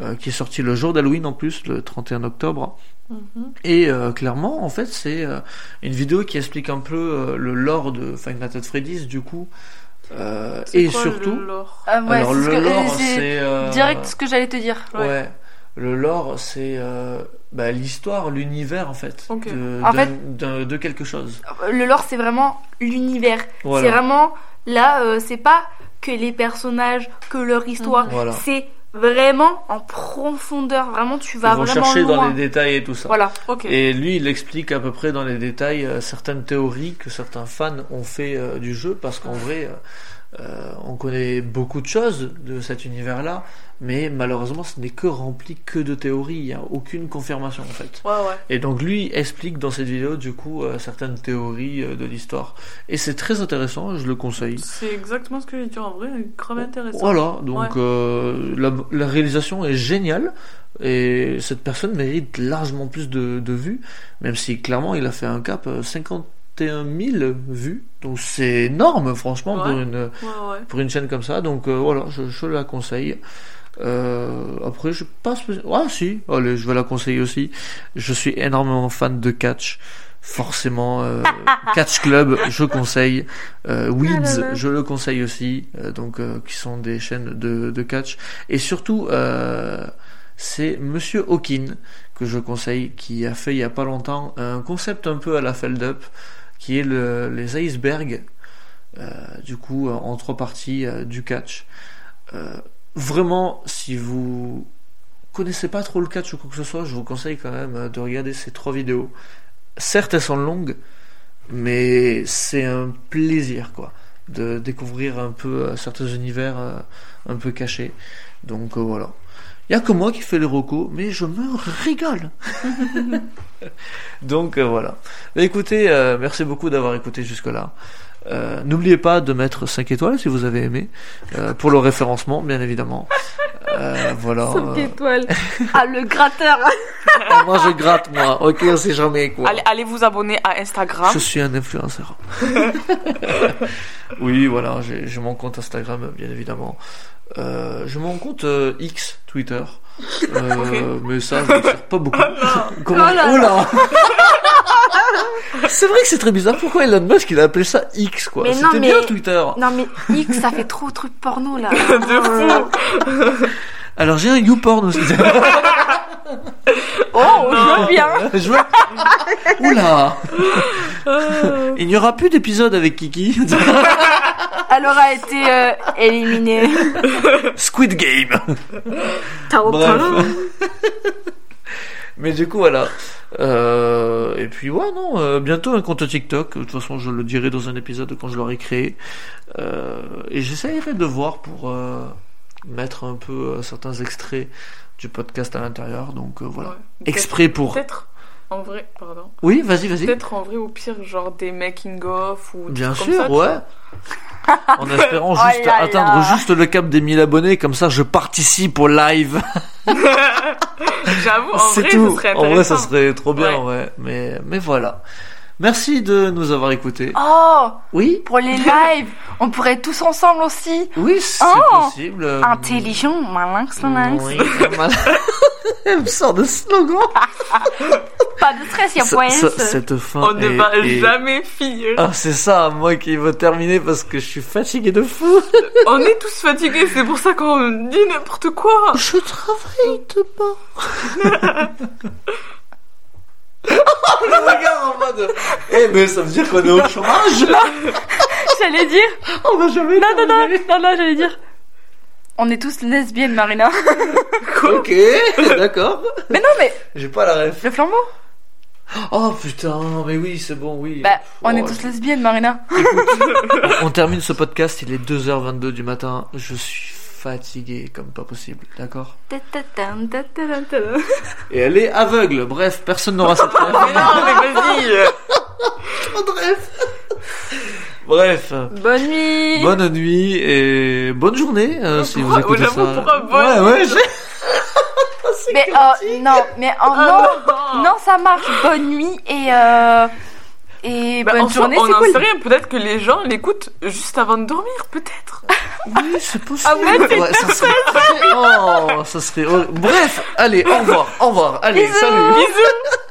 euh, qui est sorti le jour d'Halloween en plus, le 31 octobre. Mhm. Et euh, clairement, en fait, c'est euh, une vidéo qui explique un peu euh, le lore de Five Nights at Freddy's, du coup. Euh, et quoi, surtout, le lore? Ah ouais, alors le que- lore, c'est euh, direct ce que j'allais te dire. ouais. Ouais. Le lore, c'est euh, bah, l'histoire, l'univers en fait, de, En fait- de quelque chose. Le lore, c'est vraiment l'univers. Voilà. C'est vraiment là, euh, c'est pas que les personnages, que leur histoire. Voilà. C'est vraiment en profondeur. Vraiment, tu Ils vas vont vraiment chercher loin. dans les détails et tout ça. Voilà. Ok. Et lui, il explique à peu près dans les détails euh, certaines théories que certains fans ont fait euh, du jeu, parce qu'en vrai, euh, on connaît beaucoup de choses de cet univers-là, mais malheureusement, ce n'est que rempli que de théories. Il n'y a aucune confirmation en fait. Ouais, ouais. Et donc lui explique dans cette vidéo du coup euh, certaines théories euh, de l'histoire. Et c'est très intéressant, je le conseille. C'est exactement ce que j'ai dit en vrai, grave intéressant. Voilà, donc Ouais. euh, la, la réalisation est géniale et cette personne mérite largement plus de, de vues, même si clairement il a fait un cap euh, 51 000 vues, donc c'est énorme franchement pour, une, Ouais, ouais. pour une chaîne comme ça, donc euh, voilà, je, je la conseille. Euh, après, je passe. Ah, si, allez, je vais la conseiller aussi. Je suis énormément fan de catch. forcément euh, Catch Club, je conseille. Euh, Weeds, Ah je le conseille aussi. euh, donc, euh, qui sont des chaînes de, de catch. Et surtout, euh, c'est Monsieur Hawkin que je conseille, qui a fait il y a pas longtemps un concept un peu à la Feld Up, qui est le, les icebergs. euh, du coup, en trois parties euh, du catch. Vraiment, si vous connaissez pas trop le catch ou quoi que ce soit, je vous conseille quand même euh, de regarder ces trois vidéos. Certes, elles sont longues, mais c'est un plaisir, quoi, de découvrir un peu euh, certains univers euh, un peu cachés. Donc voilà. Il y a que moi qui fais les recos, mais je me régale. Donc voilà. Écoutez, merci beaucoup d'avoir écouté jusque-là. Euh, N'oubliez pas de mettre 5 étoiles si vous avez aimé, euh, pour le référencement, bien évidemment. Euh, voilà. Cinq euh, étoiles. Ah, le gratteur. moi je gratte, moi. Ok, on sait jamais quoi. Allez, allez vous abonner à Instagram. Je suis un influenceur. oui, voilà, j'ai j'ai mon compte Instagram, bien évidemment. Euh, j'ai mon compte euh, X, Twitter. Euh, Mais ça, je ne sers pas beaucoup. Comment... Oh là Oh là C'est vrai que c'est très bizarre. Pourquoi Elon Musk il a appelé ça X quoi C'était mais- bien Twitter. Non, mais X, ça fait trop truc porno, là. De fou. Alors j'ai un YouPorn aussi. Oh, je veux bien. Je veux- Oula Il n'y aura plus d'épisode avec Kiki. Elle aura été euh, éliminée. Squid Game. Bref. Mais du coup, voilà. Euh, et puis, ouais, non, euh, bientôt un compte TikTok. De toute façon, je le dirai dans un épisode quand je l'aurai créé. Euh, et j'essayerai de voir pour euh, mettre un peu euh, certains extraits du podcast à l'intérieur. Donc, euh, voilà. Ouais. Exprès pour. Peut-être, en vrai, pardon. Oui, vas-y, vas-y. Peut-être en vrai, au pire, genre des making-of ou des Bien comme sûr, ça, ouais. En espérant Oh juste là atteindre là. juste le cap des 1000 abonnés, comme ça je participe au live. J'avoue, en C'est vrai, tout. ce serait en vrai, ça serait trop bien, Ouais. ouais. Mais, mais voilà. Merci de nous avoir écoutés. Oh, Oui, pour les lives, on pourrait tous ensemble aussi. oui, c'est Oh possible. Intelligent, malin, malin. Oui, Elle me sort de slogan. Pas de stress, y'a Ça- point ça- cette fin On ne est- va est- jamais finir. Ah, c'est ça, moi qui veux terminer parce que je suis fatigué de fou. On est tous fatigués, c'est pour ça qu'on dit n'importe quoi. Je travaille demain. Oh, le regard en mode. Eh, mais ça veut dire qu'on est au chômage. J'allais dire. On va jamais. Non, non, non, non, non, j'allais dire. On est tous lesbiennes, Marina. Ok, d'accord. Mais non, mais J'ai pas la ref. le flambeau. Oh putain, mais oui, c'est bon, oui. Bah, on Oh, est tous lesbiennes, Marina. On termine ce podcast, il est 2h22 du matin. Je suis fatigué comme pas possible, d'accord? Et elle est aveugle, bref, personne n'aura cette non, mais vas-y. Bref. Bref. Bonne nuit. Bonne nuit et bonne journée euh, si vous écoutez ça. ouais, ouais, j'ai- Mais oh, non, mais oh, non, non, ça marche. Bonne nuit et euh, et Bah, bonne en soi, journée, on c'est cool. sait rien. Peut-être que les gens l'écoutent juste avant de dormir, peut-être. Oui, c'est possible. Ah ouais, c'est Ouais, ça serait... Oh, ça serait... Bref, allez, au revoir, au revoir. Allez, Bisous. salut. Bisous.